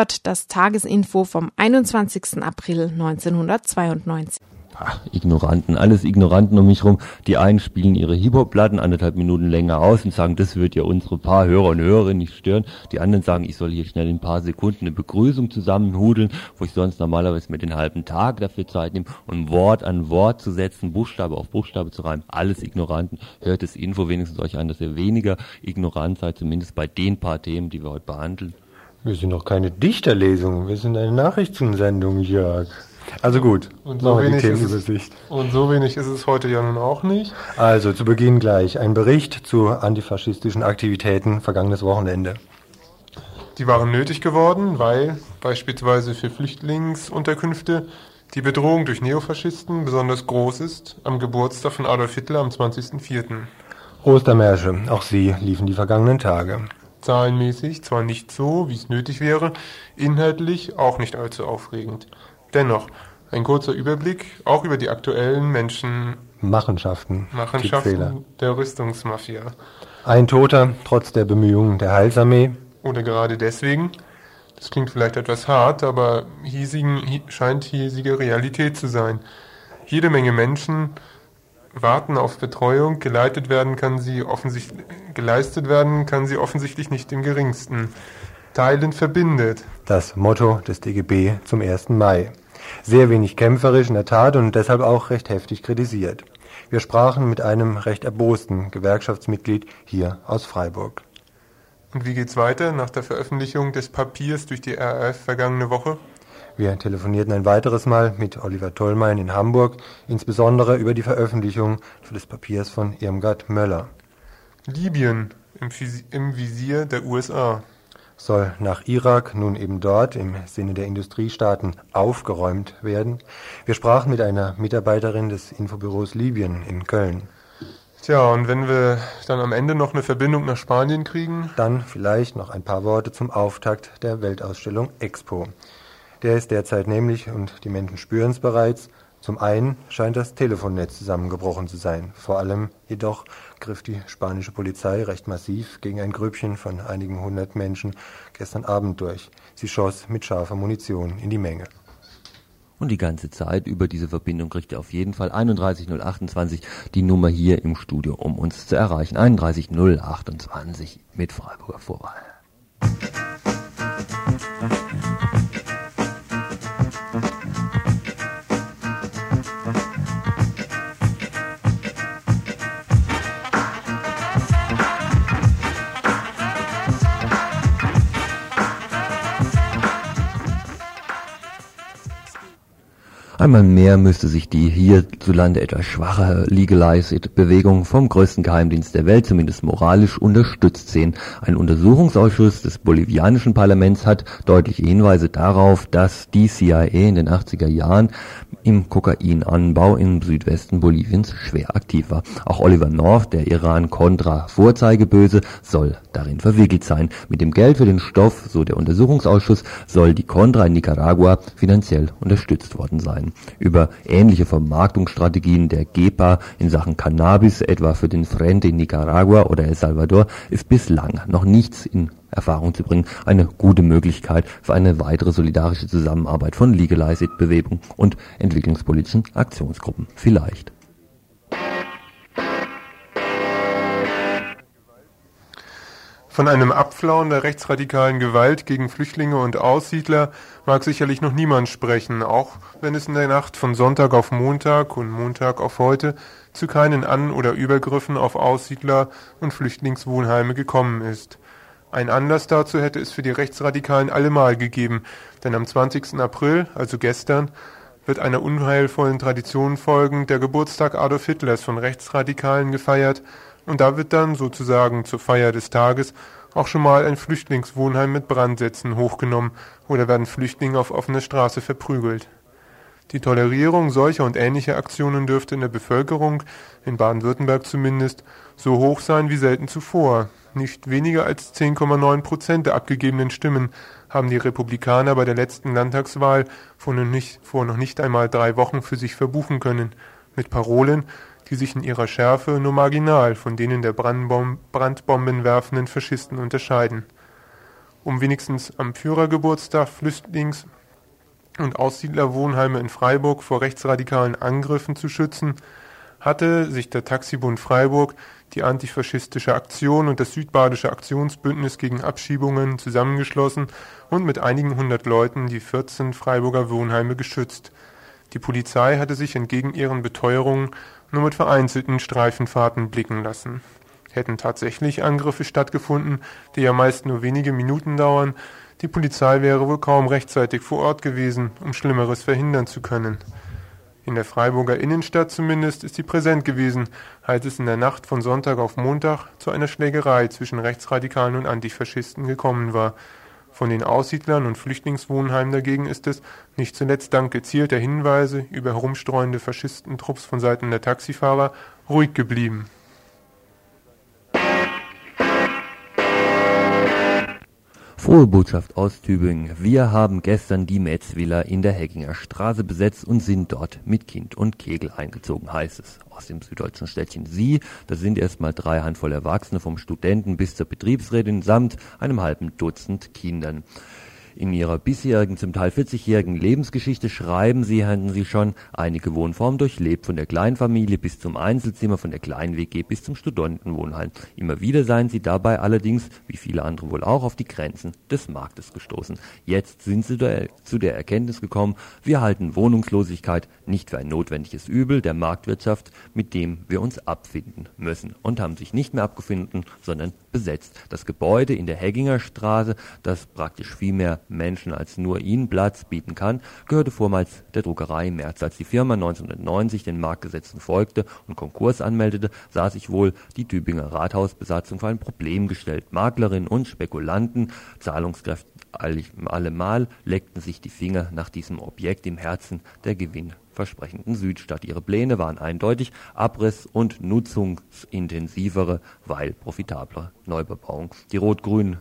Hört das Tagesinfo vom 21. April 1992. Ach, Ignoranten, alles Ignoranten um mich rum. Die einen spielen ihre Hip-Hop-Platten anderthalb Minuten länger aus und sagen, das wird ja unsere paar Hörer und Hörerinnen nicht stören. Die anderen sagen, ich soll hier schnell in ein paar Sekunden eine Begrüßung zusammenhudeln, wo ich sonst normalerweise mit den halben Tag dafür Zeit nehme, um Wort an Wort zu setzen, Buchstabe auf Buchstabe zu reimen. Alles Ignoranten. Hört das Info wenigstens euch an, dass ihr weniger ignorant seid, zumindest bei den paar Themen, die wir heute behandeln. Wir sind doch keine Dichterlesung, wir sind eine Nachrichtensendung, Jörg. Also gut, und so, wenig ist es, und so wenig ist es heute ja nun auch nicht. Also zu Beginn gleich ein Bericht zu antifaschistischen Aktivitäten vergangenes Wochenende. Die waren nötig geworden, weil beispielsweise für Flüchtlingsunterkünfte die Bedrohung durch Neofaschisten besonders groß ist, am Geburtstag von Adolf Hitler am 20.04. Ostermärsche, auch sie liefen die vergangenen Tage. Zahlenmäßig zwar nicht so, wie es nötig wäre, inhaltlich auch nicht allzu aufregend. Dennoch, ein kurzer Überblick auch über die aktuellen Menschen Machenschaften, Machenschaften der Rüstungsmafia. Ein Toter, trotz der Bemühungen der Heilsarmee. Oder gerade deswegen. Das klingt vielleicht etwas hart, aber hiesigen, scheint hiesige Realität zu sein. Jede Menge Menschen warten auf Betreuung, geleitet werden kann sie offensichtlich, geleistet werden kann sie offensichtlich nicht im geringsten. Teilen verbindet. Das Motto des DGB zum 1. Mai. Sehr wenig kämpferisch in der Tat und deshalb auch recht heftig kritisiert. Wir sprachen mit einem recht erbosten Gewerkschaftsmitglied hier aus Freiburg. Und wie geht's weiter nach der Veröffentlichung des Papiers durch die RAF vergangene Woche? Wir telefonierten ein weiteres Mal mit Oliver Tollmein in Hamburg, insbesondere über die Veröffentlichung des Papiers von Irmgard Möller. Libyen im Visier der USA soll nach Irak nun eben dort im Sinne der Industriestaaten aufgeräumt werden. Wir sprachen mit einer Mitarbeiterin des Infobüros Libyen in Köln. Tja, und wenn wir dann am Ende noch eine Verbindung nach Spanien kriegen? Dann vielleicht noch ein paar Worte zum Auftakt der Weltausstellung Expo. Der ist derzeit nämlich, und die Menschen spüren es bereits, zum einen scheint das Telefonnetz zusammengebrochen zu sein. Vor allem jedoch griff die spanische Polizei recht massiv gegen ein Grüppchen von einigen hundert Menschen gestern Abend durch. Sie schoss mit scharfer Munition in die Menge. Und die ganze Zeit über diese Verbindung kriegt ihr auf jeden Fall 31028 die Nummer hier im Studio, um uns zu erreichen. 31028 mit Freiburger Vorwahl. Einmal mehr müsste sich die hierzulande etwas schwache Legalized-Bewegung vom größten Geheimdienst der Welt zumindest moralisch unterstützt sehen. Ein Untersuchungsausschuss des bolivianischen Parlaments hat deutliche Hinweise darauf, dass die CIA in den 80er Jahren im Kokainanbau im Südwesten Boliviens schwer aktiv war. Auch Oliver North, der Iran-Contra-Vorzeigeböse, soll darin verwickelt sein. Mit dem Geld für den Stoff, so der Untersuchungsausschuss, soll die Contra in Nicaragua finanziell unterstützt worden sein. Über ähnliche Vermarktungsstrategien der GEPA in Sachen Cannabis, etwa für den Frente in Nicaragua oder El Salvador, ist bislang noch nichts in Erfahrung zu bringen, eine gute Möglichkeit für eine weitere solidarische Zusammenarbeit von Legalized-Bewegung und entwicklungspolitischen Aktionsgruppen. Vielleicht. Von einem Abflauen der rechtsradikalen Gewalt gegen Flüchtlinge und Aussiedler mag sicherlich noch niemand sprechen, auch wenn es in der Nacht von Sonntag auf Montag und Montag auf heute zu keinen An- oder Übergriffen auf Aussiedler und Flüchtlingswohnheime gekommen ist. Ein Anlass dazu hätte es für die Rechtsradikalen allemal gegeben, denn am 20. April, also gestern, wird einer unheilvollen Tradition folgend der Geburtstag Adolf Hitlers von Rechtsradikalen gefeiert, und da wird dann sozusagen zur Feier des Tages auch schon mal ein Flüchtlingswohnheim mit Brandsätzen hochgenommen oder werden Flüchtlinge auf offener Straße verprügelt. Die Tolerierung solcher und ähnlicher Aktionen dürfte in der Bevölkerung, in Baden-Württemberg zumindest, so hoch sein wie selten zuvor. Nicht weniger als 10,9 Prozent der abgegebenen Stimmen haben die Republikaner bei der letzten Landtagswahl vor noch nicht, vor noch nicht einmal drei Wochen für sich verbuchen können, mit Parolen, die sich in ihrer Schärfe nur marginal von denen der Brandbomben werfenden Faschisten unterscheiden. um wenigstens am Führergeburtstag Flüchtlings- und Aussiedlerwohnheime in Freiburg vor rechtsradikalen Angriffen zu schützen, hatte sich der Taxibund Freiburg, die antifaschistische Aktion und das südbadische Aktionsbündnis gegen Abschiebungen zusammengeschlossen und mit einigen hundert Leuten die 14 Freiburger Wohnheime geschützt. Die Polizei hatte sich entgegen ihren Beteuerungen nur mit vereinzelten Streifenfahrten blicken lassen. Hätten tatsächlich Angriffe stattgefunden, die ja meist nur wenige Minuten dauern, die Polizei wäre wohl kaum rechtzeitig vor Ort gewesen, um Schlimmeres verhindern zu können. In der Freiburger Innenstadt zumindest ist sie präsent gewesen, als es in der Nacht von Sonntag auf Montag zu einer Schlägerei zwischen Rechtsradikalen und Antifaschisten gekommen war. Von den Aussiedlern und Flüchtlingswohnheimen dagegen ist es, nicht zuletzt dank gezielter Hinweise über herumstreuende Faschistentrupps von Seiten der Taxifahrer, ruhig geblieben. Frohe Botschaft aus Tübingen. Wir haben gestern die Metzvilla in der Heckinger Straße besetzt und sind dort mit Kind und Kegel eingezogen, heißt es aus dem süddeutschen Städtchen Sie. Das sind erstmal drei Handvoll Erwachsene vom Studenten bis zur Betriebsrätin samt einem halben Dutzend Kindern. In ihrer bisherigen, zum Teil 40-jährigen Lebensgeschichte schreiben sie, hatten sie schon einige Wohnformen durchlebt, von der Kleinfamilie bis zum Einzelzimmer, von der Klein-WG bis zum Studentenwohnheim. Immer wieder seien sie dabei allerdings, wie viele andere wohl auch, auf die Grenzen des Marktes gestoßen. Jetzt sind sie zu der Erkenntnis gekommen, wir halten Wohnungslosigkeit nicht für ein notwendiges Übel der Marktwirtschaft, mit dem wir uns abfinden müssen und haben sich nicht mehr abgefunden, sondern besetzt. Das Gebäude in der Hegginger Straße, das praktisch viel mehr Menschen als nur ihnen Platz bieten kann, gehörte vormals der Druckerei Merz. Als die Firma 1990 den Marktgesetzen folgte und Konkurs anmeldete, sah sich wohl die Tübinger Rathausbesatzung vor ein Problem gestellt. Maklerinnen und Spekulanten, Zahlungskräfte allemal leckten sich die Finger nach diesem Objekt im Herzen der gewinnversprechenden Südstadt. Ihre Pläne waren eindeutig Abriss und nutzungsintensivere, weil profitablere Neubebauung. Die rot-grünen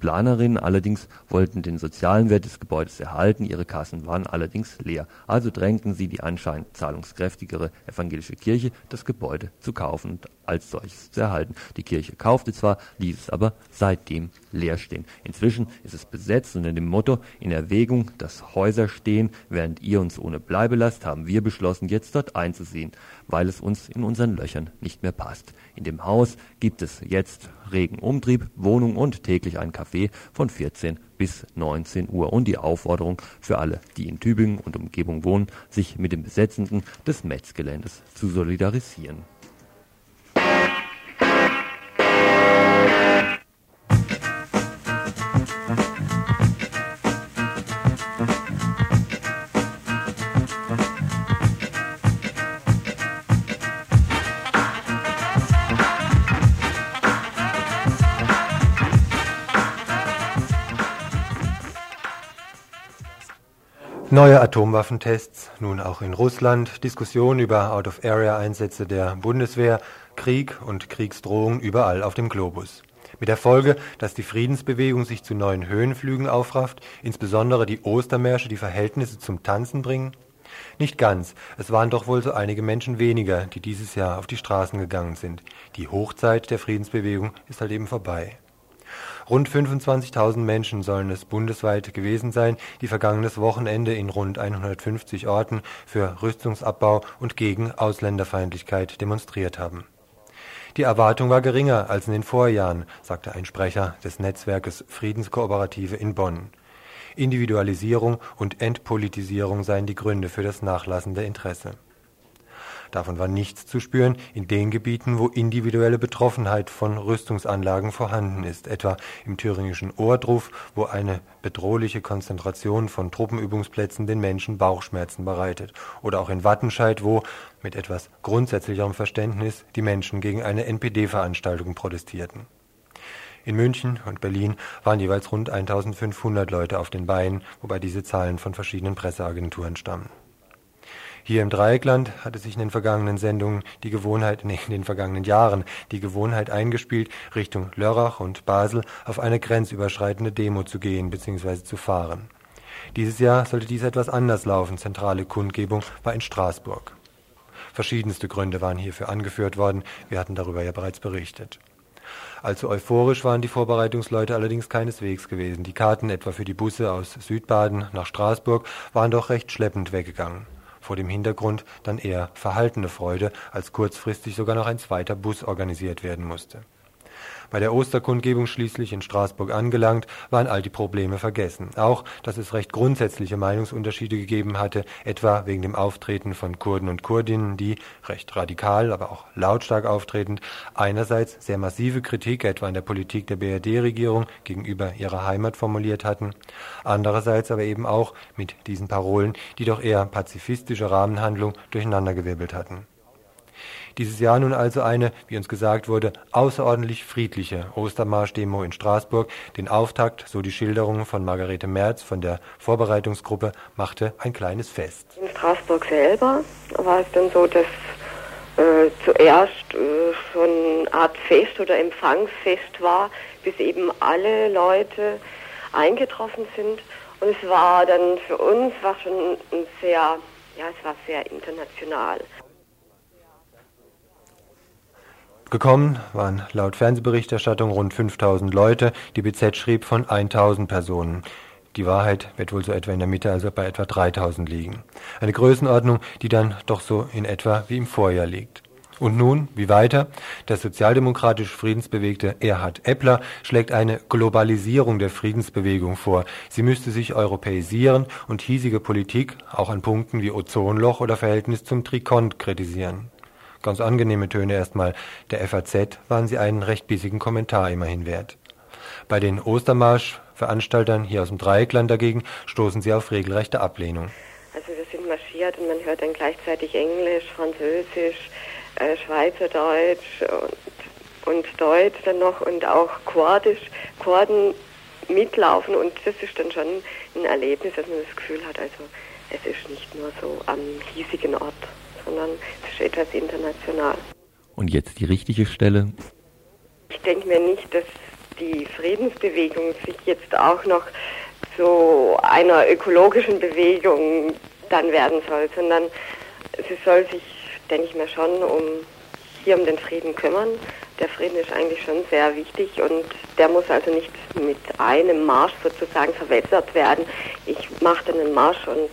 Planerinnen allerdings wollten den sozialen Wert des Gebäudes erhalten, ihre Kassen waren allerdings leer. Also drängten sie die anscheinend zahlungskräftigere evangelische Kirche, das Gebäude zu kaufen und als solches zu erhalten. Die Kirche kaufte zwar, ließ es aber seitdem leer stehen. Inzwischen ist es besetzt unter dem Motto in Erwägung, dass Häuser stehen, während ihr uns ohne Bleibe lasst, haben wir beschlossen, jetzt dort einzusehen, weil es uns in unseren Löchern nicht mehr passt. In dem Haus gibt es jetzt regen Umtrieb, Wohnung und täglich ein Café von 14 bis 19 Uhr und die Aufforderung für alle, die in Tübingen und Umgebung wohnen, sich mit den Besetzenden des Metzgeländes zu solidarisieren. Neue Atomwaffentests, nun auch in Russland, Diskussionen über Out-of-Area-Einsätze der Bundeswehr, Krieg und Kriegsdrohungen überall auf dem Globus. Mit der Folge, dass die Friedensbewegung sich zu neuen Höhenflügen aufrafft, insbesondere die Ostermärsche die Verhältnisse zum Tanzen bringen? Nicht ganz, es waren doch wohl so einige Menschen weniger, die dieses Jahr auf die Straßen gegangen sind. Die Hochzeit der Friedensbewegung ist halt eben vorbei. Rund 25.000 Menschen sollen es bundesweit gewesen sein, die vergangenes Wochenende in rund 150 Orten für Rüstungsabbau und gegen Ausländerfeindlichkeit demonstriert haben. Die Erwartung war geringer als in den Vorjahren, sagte ein Sprecher des Netzwerkes Friedenskooperative in Bonn. Individualisierung und Entpolitisierung seien die Gründe für das nachlassende Interesse Davon war nichts zu spüren in den Gebieten, wo individuelle Betroffenheit von Rüstungsanlagen vorhanden ist, etwa im thüringischen Ohrdruf, wo eine bedrohliche Konzentration von Truppenübungsplätzen den Menschen Bauchschmerzen bereitet, oder auch in Wattenscheid, wo, mit etwas grundsätzlicherem Verständnis, die Menschen gegen eine NPD-Veranstaltung protestierten. In München und Berlin waren jeweils rund 1500 Leute auf den Beinen, wobei diese Zahlen von verschiedenen Presseagenturen stammen. Hier im Dreieckland hatte sich in den vergangenen Sendungen die Gewohnheit, nee, in den vergangenen Jahren die Gewohnheit eingespielt, Richtung Lörrach und Basel auf eine grenzüberschreitende Demo zu gehen bzw. zu fahren. Dieses Jahr sollte dies etwas anders laufen. Zentrale Kundgebung war in Straßburg. Verschiedenste Gründe waren hierfür angeführt worden. Wir hatten darüber ja bereits berichtet. Allzu euphorisch waren die Vorbereitungsleute allerdings keineswegs gewesen. Die Karten etwa für die Busse aus Südbaden nach Straßburg waren doch recht schleppend weggegangen. Vor dem Hintergrund dann eher verhaltene Freude, als kurzfristig sogar noch ein zweiter Bus organisiert werden musste. Bei der Osterkundgebung schließlich in Straßburg angelangt, waren all die Probleme vergessen. Auch, dass es recht grundsätzliche Meinungsunterschiede gegeben hatte, etwa wegen dem Auftreten von Kurden und Kurdinnen, die, recht radikal, aber auch lautstark auftretend, einerseits sehr massive Kritik etwa an der Politik der BRD-Regierung gegenüber ihrer Heimat formuliert hatten, andererseits aber eben auch mit diesen Parolen die doch eher pazifistische Rahmenhandlung durcheinandergewirbelt hatten. Dieses Jahr nun also eine, wie uns gesagt wurde, außerordentlich friedliche Ostermarsch-Demo in Straßburg. Den Auftakt, so die Schilderung von Margarete Merz von der Vorbereitungsgruppe, machte ein kleines Fest. In Straßburg selber war es dann so, dass äh, zuerst äh, schon eine Art Fest oder Empfangsfest war, bis eben alle Leute eingetroffen sind. Und es war dann für uns war schon ein sehr, ja, es war sehr international. Gekommen waren laut Fernsehberichterstattung rund 5000 Leute. Die BZ schrieb von 1000 Personen. Die Wahrheit wird wohl so etwa in der Mitte, also bei etwa 3000 liegen. Eine Größenordnung, die dann doch so in etwa wie im Vorjahr liegt. Und nun, wie weiter? Der sozialdemokratisch friedensbewegte Erhard Eppler schlägt eine Globalisierung der Friedensbewegung vor. Sie müsste sich europäisieren und hiesige Politik auch an Punkten wie Ozonloch oder Verhältnis zum Trikont kritisieren. Ganz angenehme Töne erstmal. Der FAZ waren sie einen recht bissigen Kommentar immerhin wert. Bei den Ostermarsch-Veranstaltern hier aus dem Dreieckland dagegen stoßen sie auf regelrechte Ablehnung. Also wir sind marschiert und man hört dann gleichzeitig Englisch, Französisch, äh, Schweizerdeutsch und, und Deutsch dann noch und auch Kordisch, Korden mitlaufen und das ist dann schon ein Erlebnis, dass man das Gefühl hat, also es ist nicht nur so am hiesigen Ort sondern es ist etwas international. Und jetzt die richtige Stelle? Ich denke mir nicht, dass die Friedensbewegung sich jetzt auch noch zu einer ökologischen Bewegung dann werden soll, sondern sie soll sich, denke ich mir schon, um hier um den Frieden kümmern. Der Frieden ist eigentlich schon sehr wichtig und der muss also nicht mit einem Marsch sozusagen verwässert werden. Ich mache dann einen Marsch und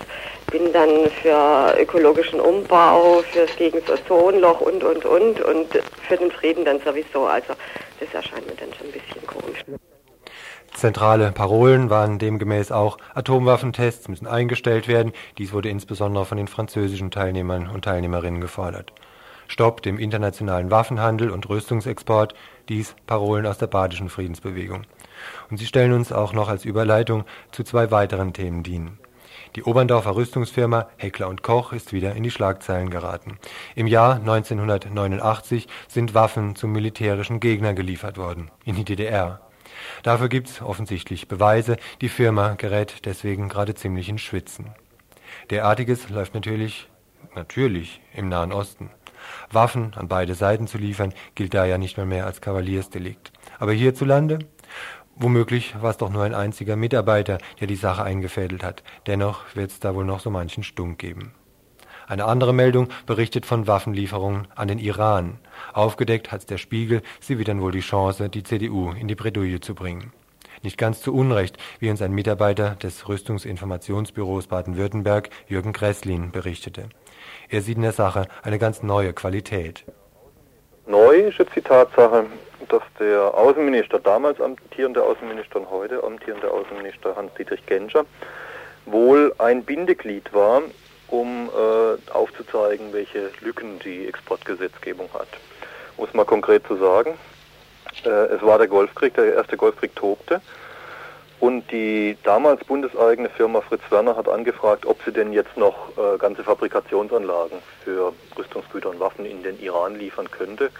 bin dann für ökologischen Umbau, fürs gegen das Ozonloch und, und, und und für den Frieden dann sowieso. Also das erscheint mir dann schon ein bisschen komisch. Zentrale Parolen waren demgemäß auch Atomwaffentests müssen eingestellt werden. Dies wurde insbesondere von den französischen Teilnehmern und Teilnehmerinnen gefordert. Stopp dem internationalen Waffenhandel und Rüstungsexport, dies Parolen aus der badischen Friedensbewegung. Und sie stellen uns auch noch als Überleitung zu zwei weiteren Themen dienen. Die Oberndorfer Rüstungsfirma Heckler und Koch ist wieder in die Schlagzeilen geraten. Im Jahr 1989 sind Waffen zum militärischen Gegner geliefert worden, in die DDR. Dafür gibt's offensichtlich Beweise, die Firma gerät deswegen gerade ziemlich in Schwitzen. Derartiges läuft natürlich, natürlich im Nahen Osten. Waffen an beide Seiten zu liefern, gilt da ja nicht mehr, mehr als Kavaliersdelikt. Aber hierzulande? Womöglich war es doch nur ein einziger Mitarbeiter, der die Sache eingefädelt hat. Dennoch wird es da wohl noch so manchen Stunk geben. Eine andere Meldung berichtet von Waffenlieferungen an den Iran. Aufgedeckt hat's der Spiegel, sie wittern wohl die Chance, die CDU in die Bredouille zu bringen. Nicht ganz zu Unrecht, wie uns ein Mitarbeiter des Rüstungsinformationsbüros Baden-Württemberg, Jürgen Gresslin, berichtete. Er sieht in der Sache eine ganz neue Qualität. Neu ist jetzt die Tatsache, dass der Außenminister, damals amtierende Außenminister und heute amtierende Außenminister Hans-Dietrich Genscher, wohl ein Bindeglied war, um äh, aufzuzeigen, welche Lücken die Exportgesetzgebung hat. Um es mal konkret zu sagen, äh, es war der Golfkrieg, der erste Golfkrieg tobte. Und die damals bundeseigene Firma Fritz Werner hat angefragt, ob sie denn jetzt noch äh, ganze Fabrikationsanlagen für Rüstungsgüter und Waffen in den Iran liefern könnte.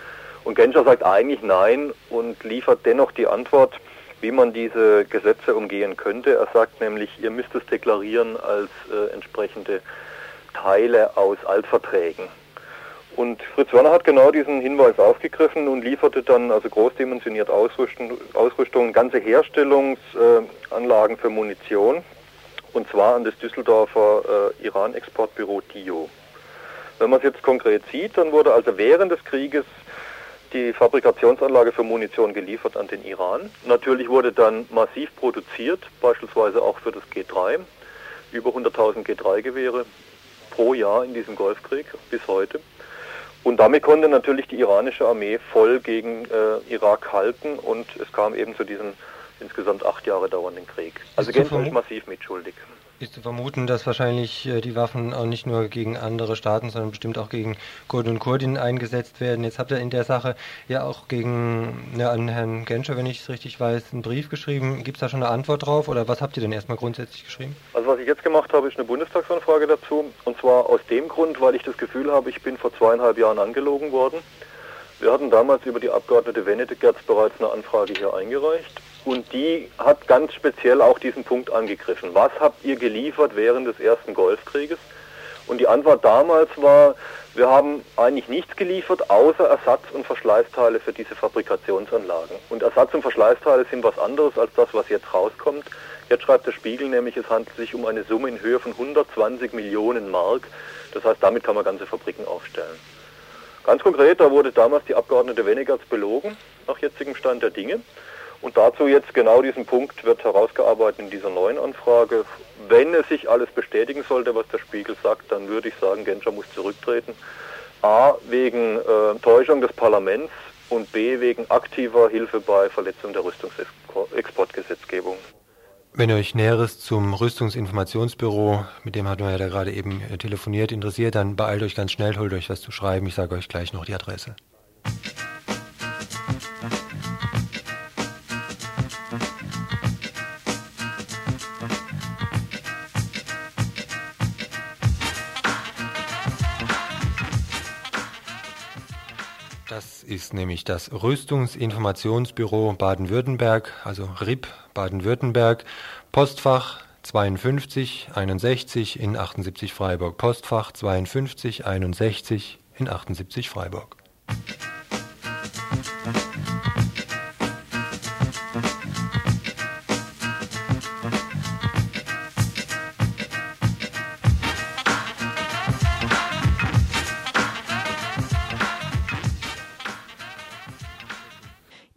Und Genscher sagt eigentlich nein und liefert dennoch die Antwort, wie man diese Gesetze umgehen könnte. Er sagt nämlich, ihr müsst es deklarieren als äh, entsprechende Teile aus Altverträgen. Und Fritz Werner hat genau diesen Hinweis aufgegriffen und lieferte dann also großdimensioniert Ausrüstung, Ausrüstung ganze Herstellungsanlagen äh, für Munition, und zwar an das Düsseldorfer äh, Iran-Exportbüro TIO. Wenn man es jetzt konkret sieht, dann wurde also während des Krieges die Fabrikationsanlage für Munition geliefert an den Iran. Natürlich wurde dann massiv produziert, beispielsweise auch für das G3. Über 100.000 G3-Gewehre pro Jahr in diesem Golfkrieg bis heute. Und damit konnte natürlich die iranische Armee voll gegen äh, Irak halten und es kam eben zu diesem insgesamt acht Jahre dauernden Krieg. Also Genfer ist massiv mitschuldig ist zu vermuten, dass wahrscheinlich äh, die Waffen auch nicht nur gegen andere Staaten, sondern bestimmt auch gegen Kurden und Kurdinnen eingesetzt werden. Jetzt habt ihr in der Sache ja auch gegen ja, an Herrn Genscher, wenn ich es richtig weiß, einen Brief geschrieben. Gibt es da schon eine Antwort drauf oder was habt ihr denn erstmal grundsätzlich geschrieben? Also was ich jetzt gemacht habe, ist eine Bundestagsanfrage dazu. Und zwar aus dem Grund, weil ich das Gefühl habe, ich bin vor zweieinhalb Jahren angelogen worden. Wir hatten damals über die Abgeordnete Wenedek-Gerz bereits eine Anfrage hier eingereicht und die hat ganz speziell auch diesen Punkt angegriffen. Was habt ihr geliefert während des ersten Golfkrieges? Und die Antwort damals war, wir haben eigentlich nichts geliefert, außer Ersatz- und Verschleißteile für diese Fabrikationsanlagen. Und Ersatz- und Verschleißteile sind was anderes als das, was jetzt rauskommt. Jetzt schreibt der Spiegel nämlich, es handelt sich um eine Summe in Höhe von 120 Millionen Mark. Das heißt, damit kann man ganze Fabriken aufstellen. Ganz konkret, da wurde damals die Abgeordnete Wennegerts belogen, nach jetzigem Stand der Dinge. Und dazu jetzt genau diesen Punkt wird herausgearbeitet in dieser neuen Anfrage. Wenn es sich alles bestätigen sollte, was der Spiegel sagt, dann würde ich sagen, Genscher muss zurücktreten. A, wegen äh, Täuschung des Parlaments und B, wegen aktiver Hilfe bei Verletzung der Rüstungsexportgesetzgebung. Wenn euch Näheres zum Rüstungsinformationsbüro, mit dem hatten wir ja da gerade eben äh, telefoniert, interessiert, dann beeilt euch ganz schnell, holt euch was zu schreiben. Ich sage euch gleich noch die Adresse. Ist nämlich das Rüstungsinformationsbüro Baden-Württemberg, also RIP Baden-Württemberg, Postfach 52 61 in 78 Freiburg, Postfach 52 61 in 78 Freiburg.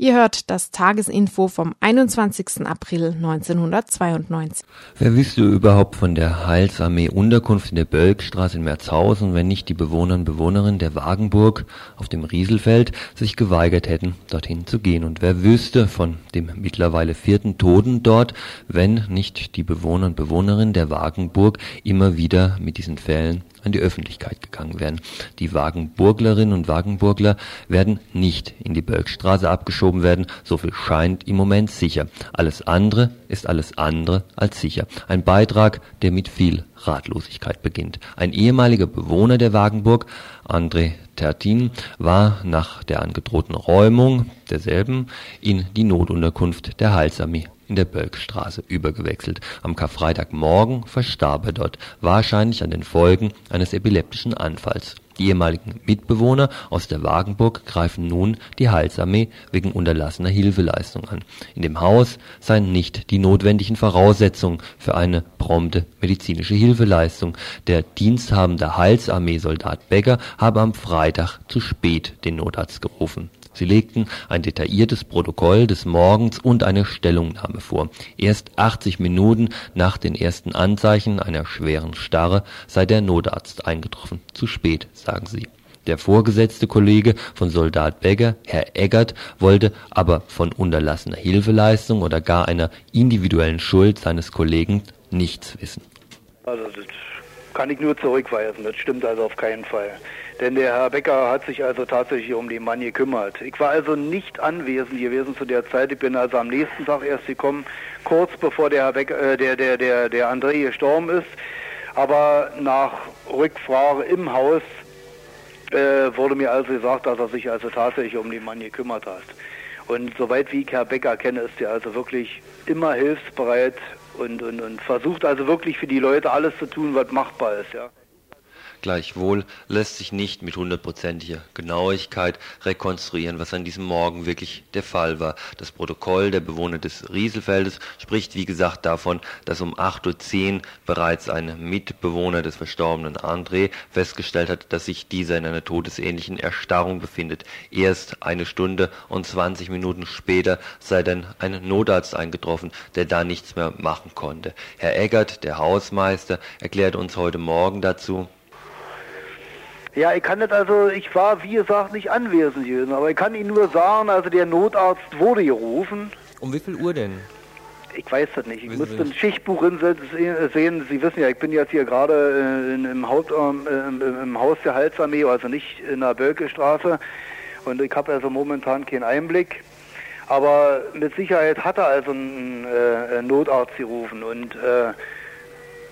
Ihr hört das Tagesinfo vom 21. April 1992. Wer wüsste überhaupt von der Heilsarmee Unterkunft in der Bölkstraße in Merzhausen, wenn nicht die Bewohner und Bewohnerinnen der Wagenburg auf dem Rieselfeld sich geweigert hätten, dorthin zu gehen? Und wer wüsste von dem mittlerweile vierten Toten dort, wenn nicht die Bewohner und Bewohnerinnen der Wagenburg immer wieder mit diesen Fällen an die Öffentlichkeit gegangen werden. Die Wagenburglerinnen und Wagenburgler werden nicht in die Bölkstraße abgeschoben werden, so viel scheint im Moment sicher. Alles andere ist alles andere als sicher. Ein Beitrag, der mit viel Ratlosigkeit beginnt. Ein ehemaliger Bewohner der Wagenburg, André Tertin, war nach der angedrohten Räumung derselben in die Notunterkunft der Heilsarmee in der Bölkstraße übergewechselt. Am Karfreitagmorgen verstarb er dort, wahrscheinlich an den Folgen eines epileptischen Anfalls. Die ehemaligen Mitbewohner aus der Wagenburg greifen nun die Heilsarmee wegen unterlassener Hilfeleistung an. In dem Haus seien nicht die notwendigen Voraussetzungen für eine prompte medizinische Hilfeleistung. Der diensthabende Heilsarmee-Soldat Becker habe am Freitag zu spät den Notarzt gerufen Sie legten ein detailliertes Protokoll des Morgens und eine Stellungnahme vor. Erst 80 Minuten nach den ersten Anzeichen einer schweren Starre sei der Notarzt eingetroffen. Zu spät, sagen sie. Der vorgesetzte Kollege von Soldat Begger, Herr Eggert, wollte aber von unterlassener Hilfeleistung oder gar einer individuellen Schuld seines Kollegen nichts wissen. Also das kann ich nur zurückweisen, das stimmt also auf keinen Fall. Denn der Herr Becker hat sich also tatsächlich um den Mann gekümmert. Ich war also nicht anwesend gewesen zu der Zeit. Ich bin also am nächsten Tag erst gekommen, kurz bevor der Herr Becker, äh, der, der, der, der André gestorben ist. Aber nach Rückfrage im Haus äh, wurde mir also gesagt, dass er sich also tatsächlich um den Mann gekümmert hat. Und soweit wie ich Herr Becker kenne, ist er also wirklich immer hilfsbereit und, und, und versucht also wirklich für die Leute alles zu tun, was machbar ist, ja. Gleichwohl lässt sich nicht mit hundertprozentiger Genauigkeit rekonstruieren, was an diesem Morgen wirklich der Fall war. Das Protokoll der Bewohner des Rieselfeldes spricht wie gesagt davon, dass um 8.10 Uhr bereits ein Mitbewohner des verstorbenen André festgestellt hat, dass sich dieser in einer todesähnlichen Erstarrung befindet. Erst eine Stunde und 20 Minuten später sei dann ein Notarzt eingetroffen, der da nichts mehr machen konnte. Herr Eggert, der Hausmeister, erklärt uns heute Morgen dazu, ja, ich kann nicht, also ich war wie gesagt nicht anwesend gewesen, aber ich kann Ihnen nur sagen, also der Notarzt wurde gerufen. Um wie viel Uhr denn? Ich weiß das nicht. Ich müsste ein Schichtbuch sehen. Sie wissen ja, ich bin jetzt hier gerade äh, im, Haupt, äh, im Haus der Halsarmee, also nicht in der Bölkestraße. Und ich habe also momentan keinen Einblick. Aber mit Sicherheit hat er also einen äh, Notarzt gerufen. Und äh,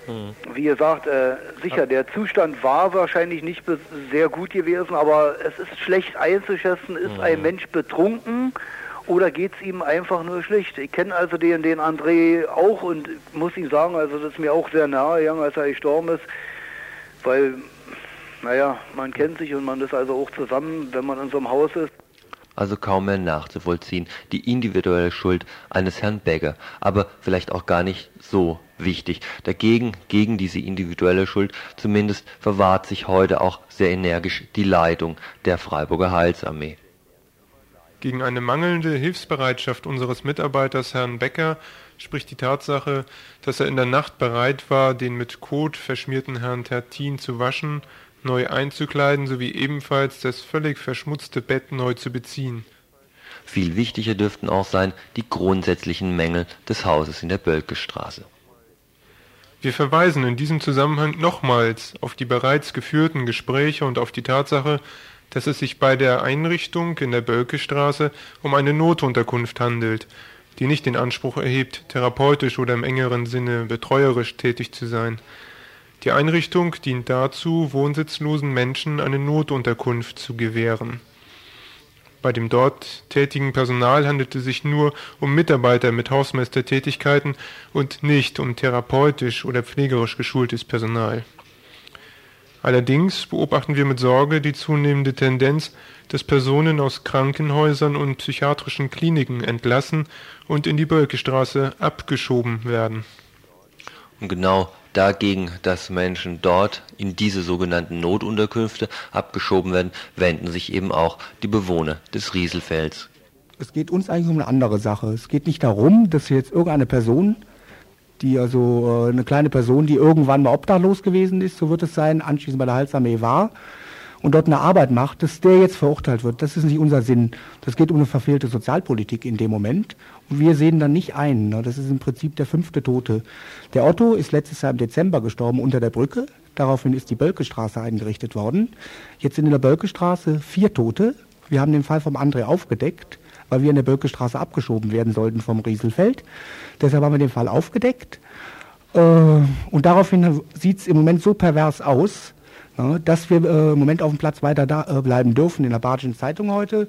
Mhm. Wie gesagt, äh, sicher, der Zustand war wahrscheinlich nicht sehr gut gewesen, aber es ist schlecht einzuschätzen, ist mhm. ein Mensch betrunken oder geht es ihm einfach nur schlecht? Ich kenne also den, den André auch und muss ihm sagen, also das ist mir auch sehr nahe gegangen, als er gestorben ist, weil, naja, man kennt sich und man ist also auch zusammen, wenn man in so einem Haus ist also kaum mehr nachzuvollziehen, die individuelle Schuld eines Herrn Begger, aber vielleicht auch gar nicht so wichtig. Dagegen, gegen diese individuelle Schuld, zumindest verwahrt sich heute auch sehr energisch die Leitung der Freiburger Heilsarmee. Gegen eine mangelnde Hilfsbereitschaft unseres Mitarbeiters Herrn Becker spricht die Tatsache, dass er in der Nacht bereit war, den mit Kot verschmierten Herrn Tertin zu waschen neu einzukleiden sowie ebenfalls das völlig verschmutzte Bett neu zu beziehen. Viel wichtiger dürften auch sein die grundsätzlichen Mängel des Hauses in der Bölkestraße. Wir verweisen in diesem Zusammenhang nochmals auf die bereits geführten Gespräche und auf die Tatsache, dass es sich bei der Einrichtung in der Bölkestraße um eine Notunterkunft handelt, die nicht den Anspruch erhebt, therapeutisch oder im engeren Sinne betreuerisch tätig zu sein. Die Einrichtung dient dazu, wohnsitzlosen Menschen eine Notunterkunft zu gewähren. Bei dem dort tätigen Personal handelt es sich nur um Mitarbeiter mit Hausmeistertätigkeiten und nicht um therapeutisch oder pflegerisch geschultes Personal. Allerdings beobachten wir mit Sorge die zunehmende Tendenz, dass Personen aus Krankenhäusern und psychiatrischen Kliniken entlassen und in die Bölkestraße abgeschoben werden. Und genau dagegen, dass Menschen dort in diese sogenannten Notunterkünfte abgeschoben werden, wenden sich eben auch die Bewohner des Rieselfelds. Es geht uns eigentlich um eine andere Sache. Es geht nicht darum, dass jetzt irgendeine Person, die also äh, eine kleine Person, die irgendwann mal obdachlos gewesen ist, so wird es sein, anschließend bei der Halsarmee war, und dort eine Arbeit macht, dass der jetzt verurteilt wird. Das ist nicht unser Sinn. Das geht um eine verfehlte Sozialpolitik in dem Moment. Und wir sehen dann nicht ein. Ne? Das ist im Prinzip der fünfte Tote. Der Otto ist letztes Jahr im Dezember gestorben unter der Brücke. Daraufhin ist die Bölkestraße eingerichtet worden. Jetzt sind in der Bölkestraße vier Tote. Wir haben den Fall vom André aufgedeckt, weil wir in der Bölkestraße abgeschoben werden sollten vom Rieselfeld. Deshalb haben wir den Fall aufgedeckt. Äh, und daraufhin sieht es im Moment so pervers aus, dass wir äh, im Moment auf dem Platz weiter da, äh, bleiben dürfen. In der Badischen Zeitung heute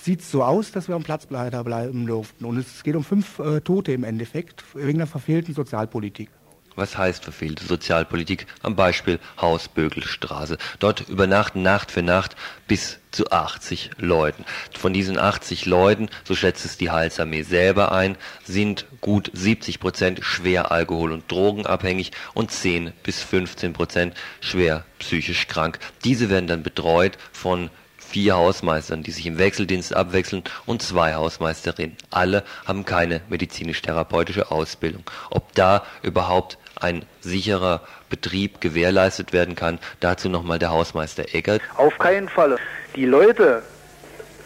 sieht es so aus, dass wir am Platz weiter bleiben durften. Und es geht um fünf äh, Tote im Endeffekt wegen der verfehlten Sozialpolitik. Was heißt verfehlte Sozialpolitik? Am Beispiel Hausbögelstraße. Dort übernachten Nacht für Nacht bis zu 80 Leuten. Von diesen 80 Leuten, so schätzt es die Heilsarmee selber ein, sind gut 70 Prozent schwer alkohol- und drogenabhängig und 10 bis 15 Prozent schwer psychisch krank. Diese werden dann betreut von vier Hausmeistern, die sich im Wechseldienst abwechseln und zwei Hausmeisterinnen. Alle haben keine medizinisch-therapeutische Ausbildung. Ob da überhaupt ein sicherer Betrieb gewährleistet werden kann. Dazu nochmal der Hausmeister Eckert. Auf keinen Fall. Die Leute,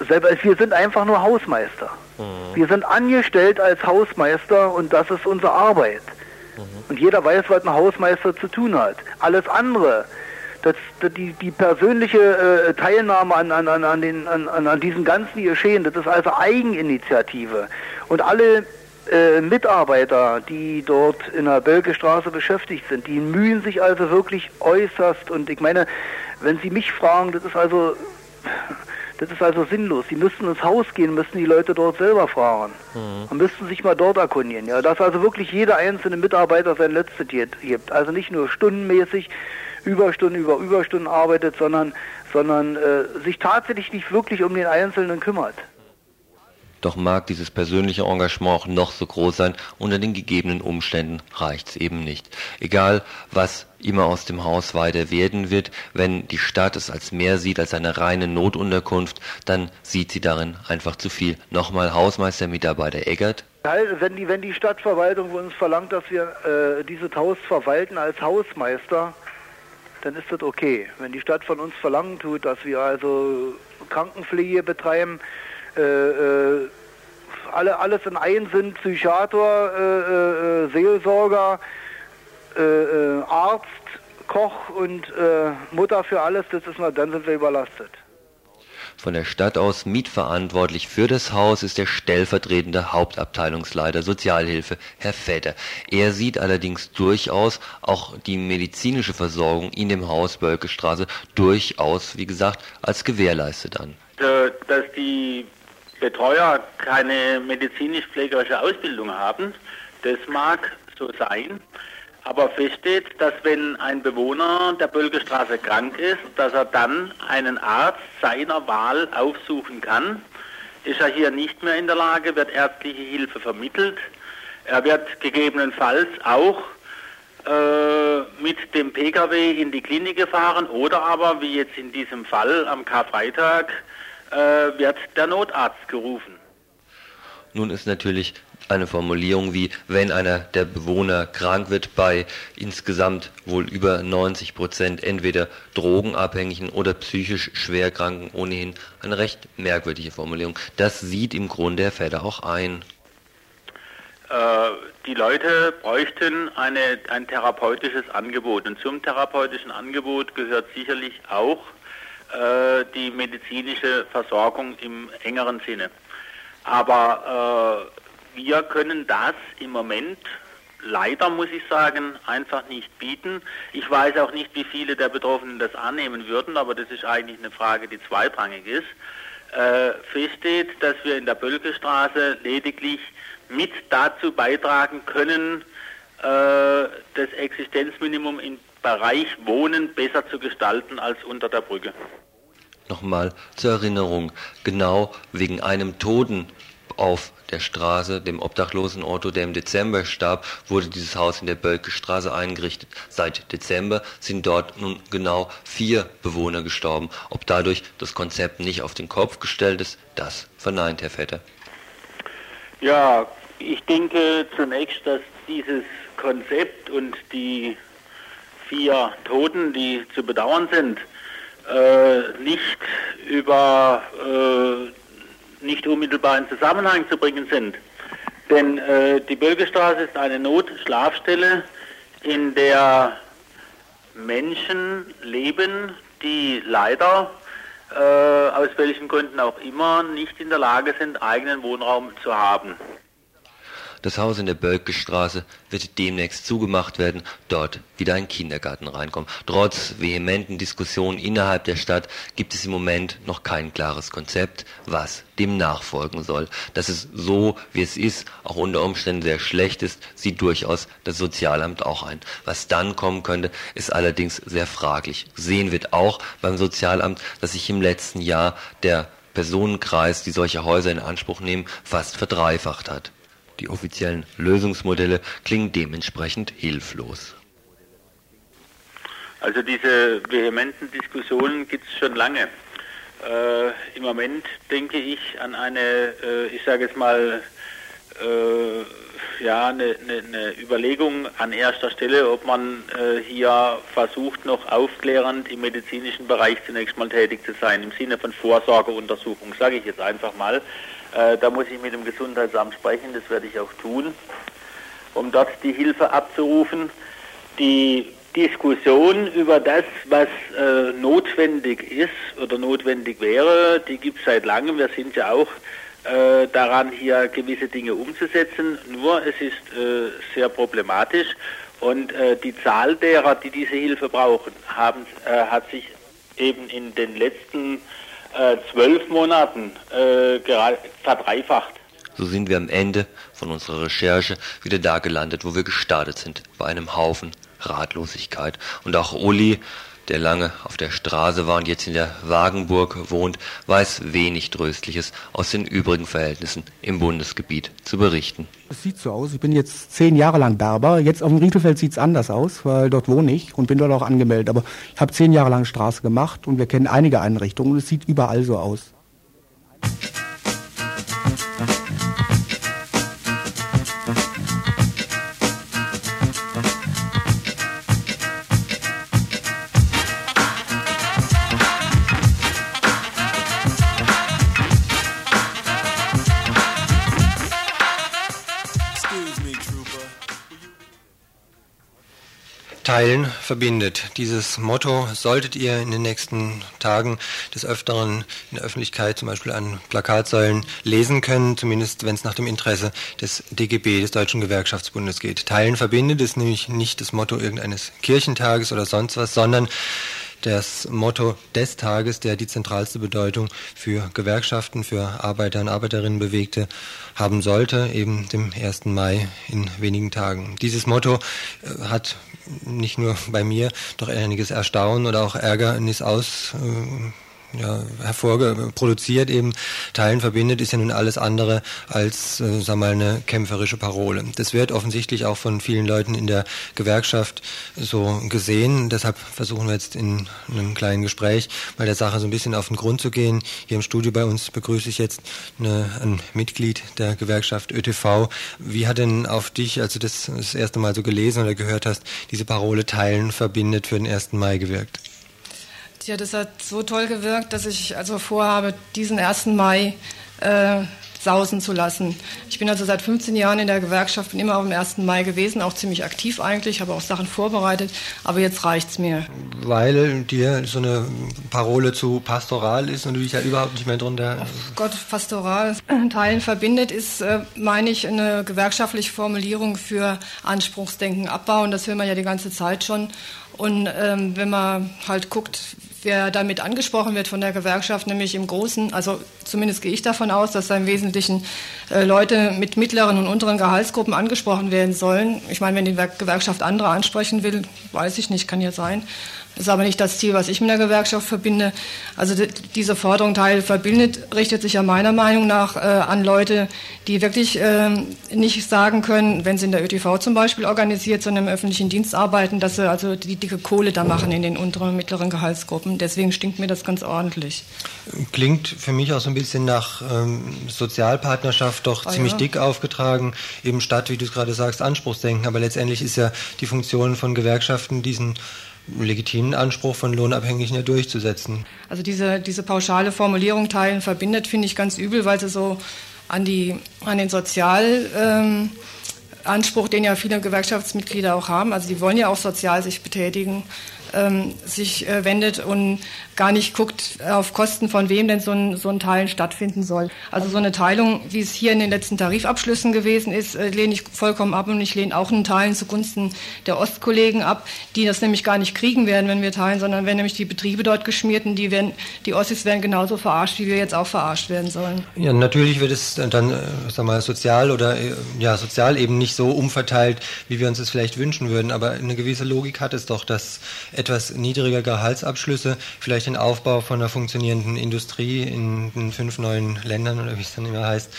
selber, wir sind einfach nur Hausmeister. Mhm. Wir sind angestellt als Hausmeister und das ist unsere Arbeit. Mhm. Und jeder weiß, was ein Hausmeister zu tun hat. Alles andere, das, die, die persönliche äh, Teilnahme an, an, an, den, an, an diesen ganzen Geschehen, das ist also Eigeninitiative. Und alle äh, Mitarbeiter, die dort in der Bölkestraße beschäftigt sind, die mühen sich also wirklich äußerst. Und ich meine, wenn Sie mich fragen, das ist also, das ist also sinnlos. Sie müssten ins Haus gehen, müssten die Leute dort selber fragen mhm. und müssten sich mal dort erkundigen. Ja, dass also wirklich jeder einzelne Mitarbeiter sein letztes gibt. Also nicht nur stundenmäßig, Überstunden über Überstunden arbeitet, sondern, sondern äh, sich tatsächlich nicht wirklich um den Einzelnen kümmert. Doch mag dieses persönliche Engagement auch noch so groß sein, unter den gegebenen Umständen reicht's eben nicht. Egal, was immer aus dem Haus weiter werden wird, wenn die Stadt es als mehr sieht als eine reine Notunterkunft, dann sieht sie darin einfach zu viel. Nochmal Hausmeistermitarbeiter Eggert. Wenn die, wenn die Stadtverwaltung von uns verlangt, dass wir äh, dieses Haus verwalten als Hausmeister, dann ist das okay. Wenn die Stadt von uns verlangen tut, dass wir also Krankenpflege betreiben, alle, alles in einem sind, Psychiater, äh, äh, Seelsorger, äh, Arzt, Koch und Mutter für alles, das ist, dann sind wir überlastet. Von der Stadt aus mitverantwortlich für das Haus ist der stellvertretende Hauptabteilungsleiter Sozialhilfe, Herr Vetter. Er sieht allerdings durchaus auch die medizinische Versorgung in dem Haus Bölkestraße durchaus, wie gesagt, als gewährleistet an. Dass die Betreuer keine medizinisch-pflegerische Ausbildung haben, das mag so sein. Aber feststeht, dass wenn ein Bewohner der Bölgestraße krank ist, dass er dann einen Arzt seiner Wahl aufsuchen kann. Ist er hier nicht mehr in der Lage, wird ärztliche Hilfe vermittelt. Er wird gegebenenfalls auch äh, mit dem Pkw in die Klinik gefahren oder aber, wie jetzt in diesem Fall am Karfreitag, äh, wird der Notarzt gerufen. Nun ist natürlich eine Formulierung wie, wenn einer der Bewohner krank wird, bei insgesamt wohl über 90 Prozent entweder drogenabhängigen oder psychisch schwerkranken ohnehin eine recht merkwürdige Formulierung. Das sieht im Grunde der Vetter auch ein. Äh, die Leute bräuchten eine, ein therapeutisches Angebot und zum therapeutischen Angebot gehört sicherlich auch äh, die medizinische Versorgung im engeren Sinne. Aber äh, wir können das im Moment leider, muss ich sagen, einfach nicht bieten. Ich weiß auch nicht, wie viele der Betroffenen das annehmen würden, aber das ist eigentlich eine Frage, die zweitrangig ist. Äh, feststeht, dass wir in der Bölkestraße lediglich mit dazu beitragen können, äh, das Existenzminimum im Bereich Wohnen besser zu gestalten als unter der Brücke. Nochmal zur Erinnerung, genau wegen einem Toten auf der Straße, dem obdachlosen Otto, der im Dezember starb, wurde dieses Haus in der Bölke eingerichtet. Seit Dezember sind dort nun genau vier Bewohner gestorben. Ob dadurch das Konzept nicht auf den Kopf gestellt ist, das verneint Herr Vetter. Ja, ich denke zunächst, dass dieses Konzept und die vier Toten, die zu bedauern sind, äh, nicht über äh, nicht unmittelbar in Zusammenhang zu bringen sind. Denn äh, die Bölgestraße ist eine Notschlafstelle, in der Menschen leben, die leider äh, aus welchen Gründen auch immer nicht in der Lage sind, eigenen Wohnraum zu haben. Das Haus in der Bölkestraße wird demnächst zugemacht werden, dort wieder ein Kindergarten reinkommen. Trotz vehementen Diskussionen innerhalb der Stadt gibt es im Moment noch kein klares Konzept, was dem nachfolgen soll. Dass es so, wie es ist, auch unter Umständen sehr schlecht ist, sieht durchaus das Sozialamt auch ein. Was dann kommen könnte, ist allerdings sehr fraglich. Sehen wird auch beim Sozialamt, dass sich im letzten Jahr der Personenkreis, die solche Häuser in Anspruch nehmen, fast verdreifacht hat. Die offiziellen Lösungsmodelle klingen dementsprechend hilflos. Also diese vehementen Diskussionen gibt es schon lange. Äh, Im Moment denke ich an eine, äh, ich sage jetzt mal, äh, ja, eine, eine, eine, Überlegung an erster Stelle, ob man äh, hier versucht, noch aufklärend im medizinischen Bereich zunächst mal tätig zu sein, im Sinne von Vorsorgeuntersuchung, sage ich jetzt einfach mal. Äh, da muss ich mit dem Gesundheitsamt sprechen, das werde ich auch tun, um dort die Hilfe abzurufen. Die Diskussion über das, was äh, notwendig ist oder notwendig wäre, die gibt es seit langem. Wir sind ja auch äh, daran, hier gewisse Dinge umzusetzen. Nur es ist äh, sehr problematisch und äh, die Zahl derer, die diese Hilfe brauchen, haben, äh, hat sich eben in den letzten äh, zwölf Monaten äh, verdreifacht. So sind wir am Ende von unserer Recherche wieder da gelandet, wo wir gestartet sind, bei einem Haufen Ratlosigkeit. Und auch Uli, der lange auf der Straße war und jetzt in der Wagenburg wohnt, weiß wenig Tröstliches aus den übrigen Verhältnissen im Bundesgebiet zu berichten. Es sieht so aus. Ich bin jetzt zehn Jahre lang Berber. Jetzt auf dem Rietelfeld sieht es anders aus, weil dort wohne ich und bin dort auch angemeldet. Aber ich habe zehn Jahre lang Straße gemacht und wir kennen einige Einrichtungen und es sieht überall so aus. Teilen verbindet. Dieses Motto solltet ihr in den nächsten Tagen des Öfteren in der Öffentlichkeit zum Beispiel an Plakatsäulen lesen können, zumindest wenn es nach dem Interesse des DGB, des Deutschen Gewerkschaftsbundes geht. Teilen verbindet ist nämlich nicht das Motto irgendeines Kirchentages oder sonst was, sondern das Motto des Tages, der die zentralste Bedeutung für Gewerkschaften, für Arbeiter und Arbeiterinnen bewegte, haben sollte, eben dem 1. Mai in wenigen Tagen. Dieses Motto äh, hat nicht nur bei mir doch einiges Erstaunen oder auch Ärgernis aus. Äh, ja, hervorproduziert, eben Teilen verbindet, ist ja nun alles andere als, äh, wir mal, eine kämpferische Parole. Das wird offensichtlich auch von vielen Leuten in der Gewerkschaft so gesehen. Deshalb versuchen wir jetzt in einem kleinen Gespräch mal der Sache so ein bisschen auf den Grund zu gehen. Hier im Studio bei uns begrüße ich jetzt eine, ein Mitglied der Gewerkschaft ÖTV. Wie hat denn auf dich, als du das das erste Mal so gelesen oder gehört hast, diese Parole Teilen verbindet für den 1. Mai gewirkt? Ja, das hat so toll gewirkt, dass ich also vorhabe, diesen 1. Mai äh, sausen zu lassen. Ich bin also seit 15 Jahren in der Gewerkschaft, bin immer auf dem 1. Mai gewesen, auch ziemlich aktiv eigentlich, habe auch Sachen vorbereitet, aber jetzt reicht es mir. Weil dir so eine Parole zu pastoral ist und du dich ja überhaupt nicht mehr drunter... Oh Gott, pastoral. Teilen verbindet ist, äh, meine ich, eine gewerkschaftliche Formulierung für Anspruchsdenken abbauen. Das will man ja die ganze Zeit schon. Und ähm, wenn man halt guckt, wer damit angesprochen wird von der Gewerkschaft, nämlich im Großen, also zumindest gehe ich davon aus, dass da im Wesentlichen äh, Leute mit mittleren und unteren Gehaltsgruppen angesprochen werden sollen. Ich meine, wenn die Gewerkschaft andere ansprechen will, weiß ich nicht, kann ja sein. Das ist aber nicht das Ziel, was ich mit der Gewerkschaft verbinde. Also die, diese Forderung Teil verbindet, richtet sich ja meiner Meinung nach äh, an Leute, die wirklich äh, nicht sagen können, wenn sie in der ÖTV zum Beispiel organisiert, sondern im öffentlichen Dienst arbeiten, dass sie also die dicke Kohle da machen in den unteren und mittleren Gehaltsgruppen. Deswegen stinkt mir das ganz ordentlich. Klingt für mich auch so ein bisschen nach ähm, Sozialpartnerschaft doch ah, ziemlich ja. dick aufgetragen, eben statt, wie du es gerade sagst, Anspruchsdenken. Aber letztendlich ist ja die Funktion von Gewerkschaften diesen legitimen Anspruch von Lohnabhängigen ja durchzusetzen. Also diese, diese pauschale Formulierung teilen verbindet, finde ich ganz übel, weil sie so an, die, an den Sozialanspruch, ähm, den ja viele Gewerkschaftsmitglieder auch haben, also die wollen ja auch sozial sich betätigen, ähm, sich äh, wendet und gar nicht guckt, auf Kosten von wem denn so ein, so ein Teilen stattfinden soll. Also so eine Teilung, wie es hier in den letzten Tarifabschlüssen gewesen ist, äh, lehne ich vollkommen ab und ich lehne auch einen Teilen zugunsten der Ostkollegen ab, die das nämlich gar nicht kriegen werden, wenn wir teilen, sondern wenn nämlich die Betriebe dort geschmiert und die, werden, die Ossis werden genauso verarscht, wie wir jetzt auch verarscht werden sollen. Ja, natürlich wird es dann, äh, sag mal, sozial oder äh, ja, sozial eben nicht so umverteilt, wie wir uns es vielleicht wünschen würden, aber eine gewisse Logik hat es doch, dass etwas niedriger Gehaltsabschlüsse vielleicht den Aufbau von einer funktionierenden Industrie in den fünf neuen Ländern oder wie es dann immer heißt,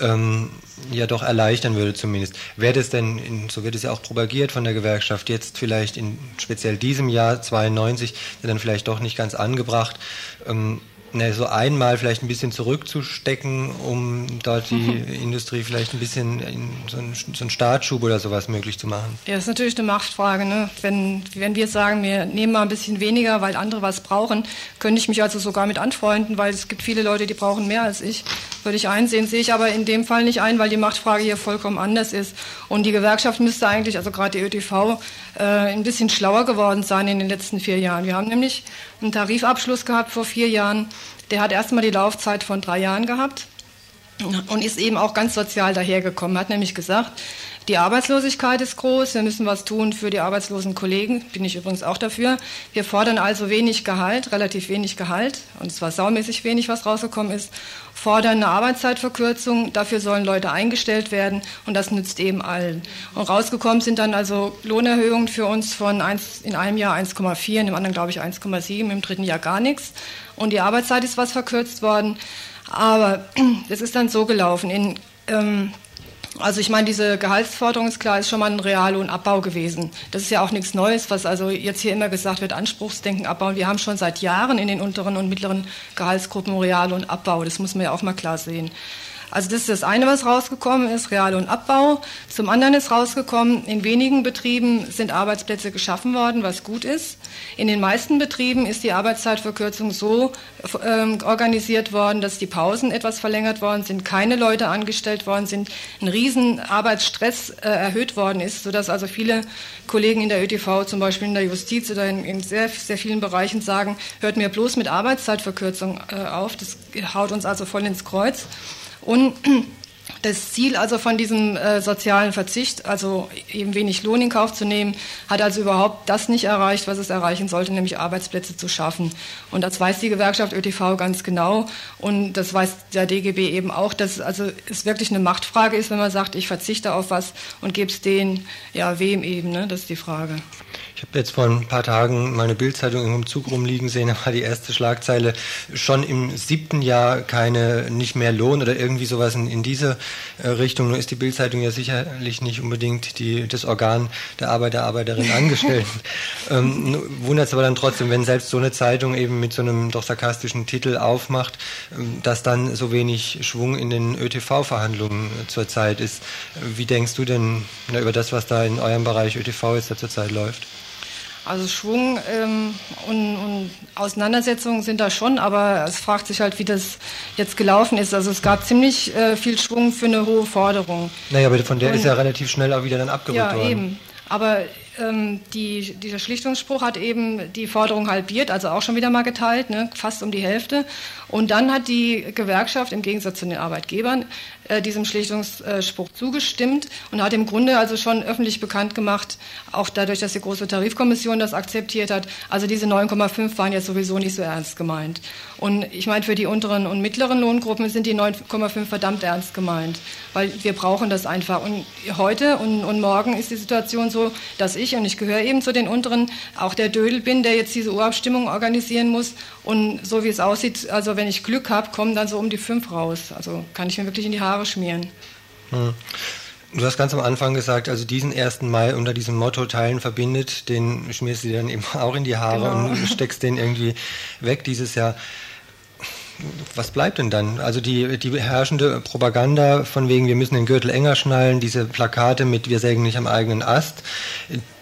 ähm, ja doch erleichtern würde zumindest. Wäre das denn, in, so wird es ja auch propagiert von der Gewerkschaft, jetzt vielleicht in speziell diesem Jahr 92, dann vielleicht doch nicht ganz angebracht, ähm, ne, so einmal vielleicht ein bisschen zurückzustecken, um dort die mhm. Industrie vielleicht ein bisschen in so einen, so einen Startschub oder sowas möglich zu machen? Ja, das ist natürlich eine Machtfrage. Ne? Wenn, wenn wir sagen, wir nehmen mal ein bisschen weniger, weil andere was brauchen, könnte ich mich also sogar mit anfreunden, weil es gibt viele Leute, die brauchen mehr als ich. Würde ich einsehen, sehe ich aber in dem Fall nicht ein, weil die Machtfrage hier vollkommen anders ist. Und die Gewerkschaft müsste eigentlich, also gerade die ÖTV, äh, ein bisschen schlauer geworden sein in den letzten vier Jahren. Wir haben nämlich einen Tarifabschluss gehabt vor vier Jahren. Der hat erstmal die Laufzeit von drei Jahren gehabt und ist eben auch ganz sozial dahergekommen. Er hat nämlich gesagt, Die Arbeitslosigkeit ist groß. Wir müssen was tun für die arbeitslosen Kollegen. Bin ich übrigens auch dafür. Wir fordern also wenig Gehalt, relativ wenig Gehalt. Und zwar saumäßig wenig, was rausgekommen ist. Fordern eine Arbeitszeitverkürzung. Dafür sollen Leute eingestellt werden. Und das nützt eben allen. Und rausgekommen sind dann also Lohnerhöhungen für uns von 1, in einem Jahr 1,4, in dem anderen glaube ich 1,7, im dritten Jahr gar nichts. Und die Arbeitszeit ist was verkürzt worden. Aber es ist dann so gelaufen. In, ähm, also ich meine, diese Gehaltsforderung ist klar, ist schon mal ein Reallohnabbau gewesen. Das ist ja auch nichts Neues, was also jetzt hier immer gesagt wird, Anspruchsdenken abbauen. Wir haben schon seit Jahren in den unteren und mittleren Gehaltsgruppen Reallohnabbau. Das muss man ja auch mal klar sehen. Also das ist das eine, was rausgekommen ist, Reallohnabbau. Zum anderen ist rausgekommen, in wenigen Betrieben sind Arbeitsplätze geschaffen worden, was gut ist. In den meisten Betrieben ist die Arbeitszeitverkürzung so ähm, organisiert worden, dass die Pausen etwas verlängert worden sind, keine Leute angestellt worden sind, ein riesen Arbeitsstress äh, erhöht worden ist, sodass also viele Kollegen in der ÖTV, zum Beispiel in der Justiz oder in, in sehr, sehr vielen Bereichen sagen, hört mir bloß mit Arbeitszeitverkürzung äh, auf, das haut uns also voll ins Kreuz. Und das Ziel also von diesem äh, sozialen Verzicht, also eben wenig Lohn in Kauf zu nehmen, hat also überhaupt das nicht erreicht, was es erreichen sollte, nämlich Arbeitsplätze zu schaffen. Und das weiß die Gewerkschaft ÖTV ganz genau und das weiß der DGB eben auch, dass also es wirklich eine Machtfrage ist, wenn man sagt, ich verzichte auf was und gebe es denen, ja wem eben, ne? das ist die Frage. Ich habe jetzt vor ein paar Tagen meine Bildzeitung im Zug rumliegen sehen, da war die erste Schlagzeile schon im siebten Jahr keine, nicht mehr Lohn oder irgendwie sowas in, in diese äh, Richtung. Nur ist die Bildzeitung ja sicherlich nicht unbedingt die, das Organ der Arbeiter, Arbeiterinnen, Angestellten. ähm, Wundert es aber dann trotzdem, wenn selbst so eine Zeitung eben mit so einem doch sarkastischen Titel aufmacht, ähm, dass dann so wenig Schwung in den ÖTV-Verhandlungen äh, zurzeit ist. Wie denkst du denn na, über das, was da in eurem Bereich ÖTV jetzt zurzeit läuft? Also Schwung ähm, und, und, Auseinandersetzungen sind da schon, aber es fragt sich halt, wie das jetzt gelaufen ist. Also es gab ziemlich äh, viel Schwung für eine hohe Forderung. Naja, aber von der und, ist ja relativ schnell auch wieder dann abgerückt ja, worden. Ja, eben. Aber ähm, die, dieser Schlichtungsspruch hat eben die Forderung halbiert, also auch schon wieder mal geteilt, ne, fast um die Hälfte. Und dann hat die Gewerkschaft im Gegensatz zu den Arbeitgebern äh, diesem Schlichtungsspruch zugestimmt und hat im Grunde also schon öffentlich bekannt gemacht, auch dadurch, dass die Große Tarifkommission das akzeptiert hat, also diese 9,5 waren jetzt sowieso nicht so ernst gemeint. Und ich meine, für die unteren und mittleren Lohngruppen sind die 9,5 verdammt ernst gemeint, weil wir brauchen das einfach. Und heute und, und morgen ist die Situation so, dass ich, und ich gehöre eben zu den unteren, auch der Dödel bin, der jetzt diese Urabstimmung organisieren muss. Und so wie es aussieht, also wenn ich Glück habe, kommen dann so um die fünf raus. Also kann ich mir wirklich in die Haare schmieren. Hm. Du hast ganz am Anfang gesagt, also diesen 1. Mai unter diesem Motto Teilen verbindet, den schmierst du dir dann eben auch in die Haare genau. und steckst den irgendwie weg dieses Jahr was bleibt denn dann? Also die, die herrschende Propaganda von wegen, wir müssen den Gürtel enger schnallen, diese Plakate mit wir sägen nicht am eigenen Ast,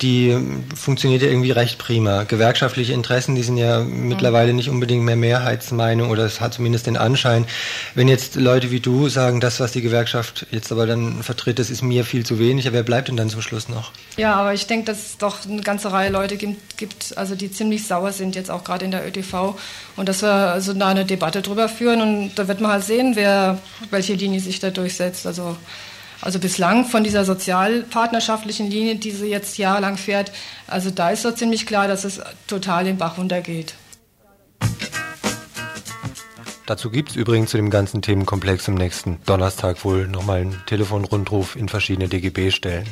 die funktioniert ja irgendwie recht prima. Gewerkschaftliche Interessen, die sind ja mhm. mittlerweile nicht unbedingt mehr Mehrheitsmeinung oder es hat zumindest den Anschein. Wenn jetzt Leute wie du sagen, das, was die Gewerkschaft jetzt aber dann vertritt, das ist mir viel zu wenig, wer bleibt denn dann zum Schluss noch? Ja, aber ich denke, dass es doch eine ganze Reihe Leute gibt, also die ziemlich sauer sind, jetzt auch gerade in der ÖTV und dass wir also da eine Debatte drüber führen und da wird man halt sehen, wer, welche Linie sich da durchsetzt. Also, also bislang von dieser sozialpartnerschaftlichen Linie, die sie jetzt jahrelang fährt, also da ist so ziemlich klar, dass es total den Bach runtergeht. Dazu gibt es übrigens zu dem ganzen Themenkomplex am nächsten Donnerstag wohl nochmal einen Telefonrundruf in verschiedene DGB-Stellen.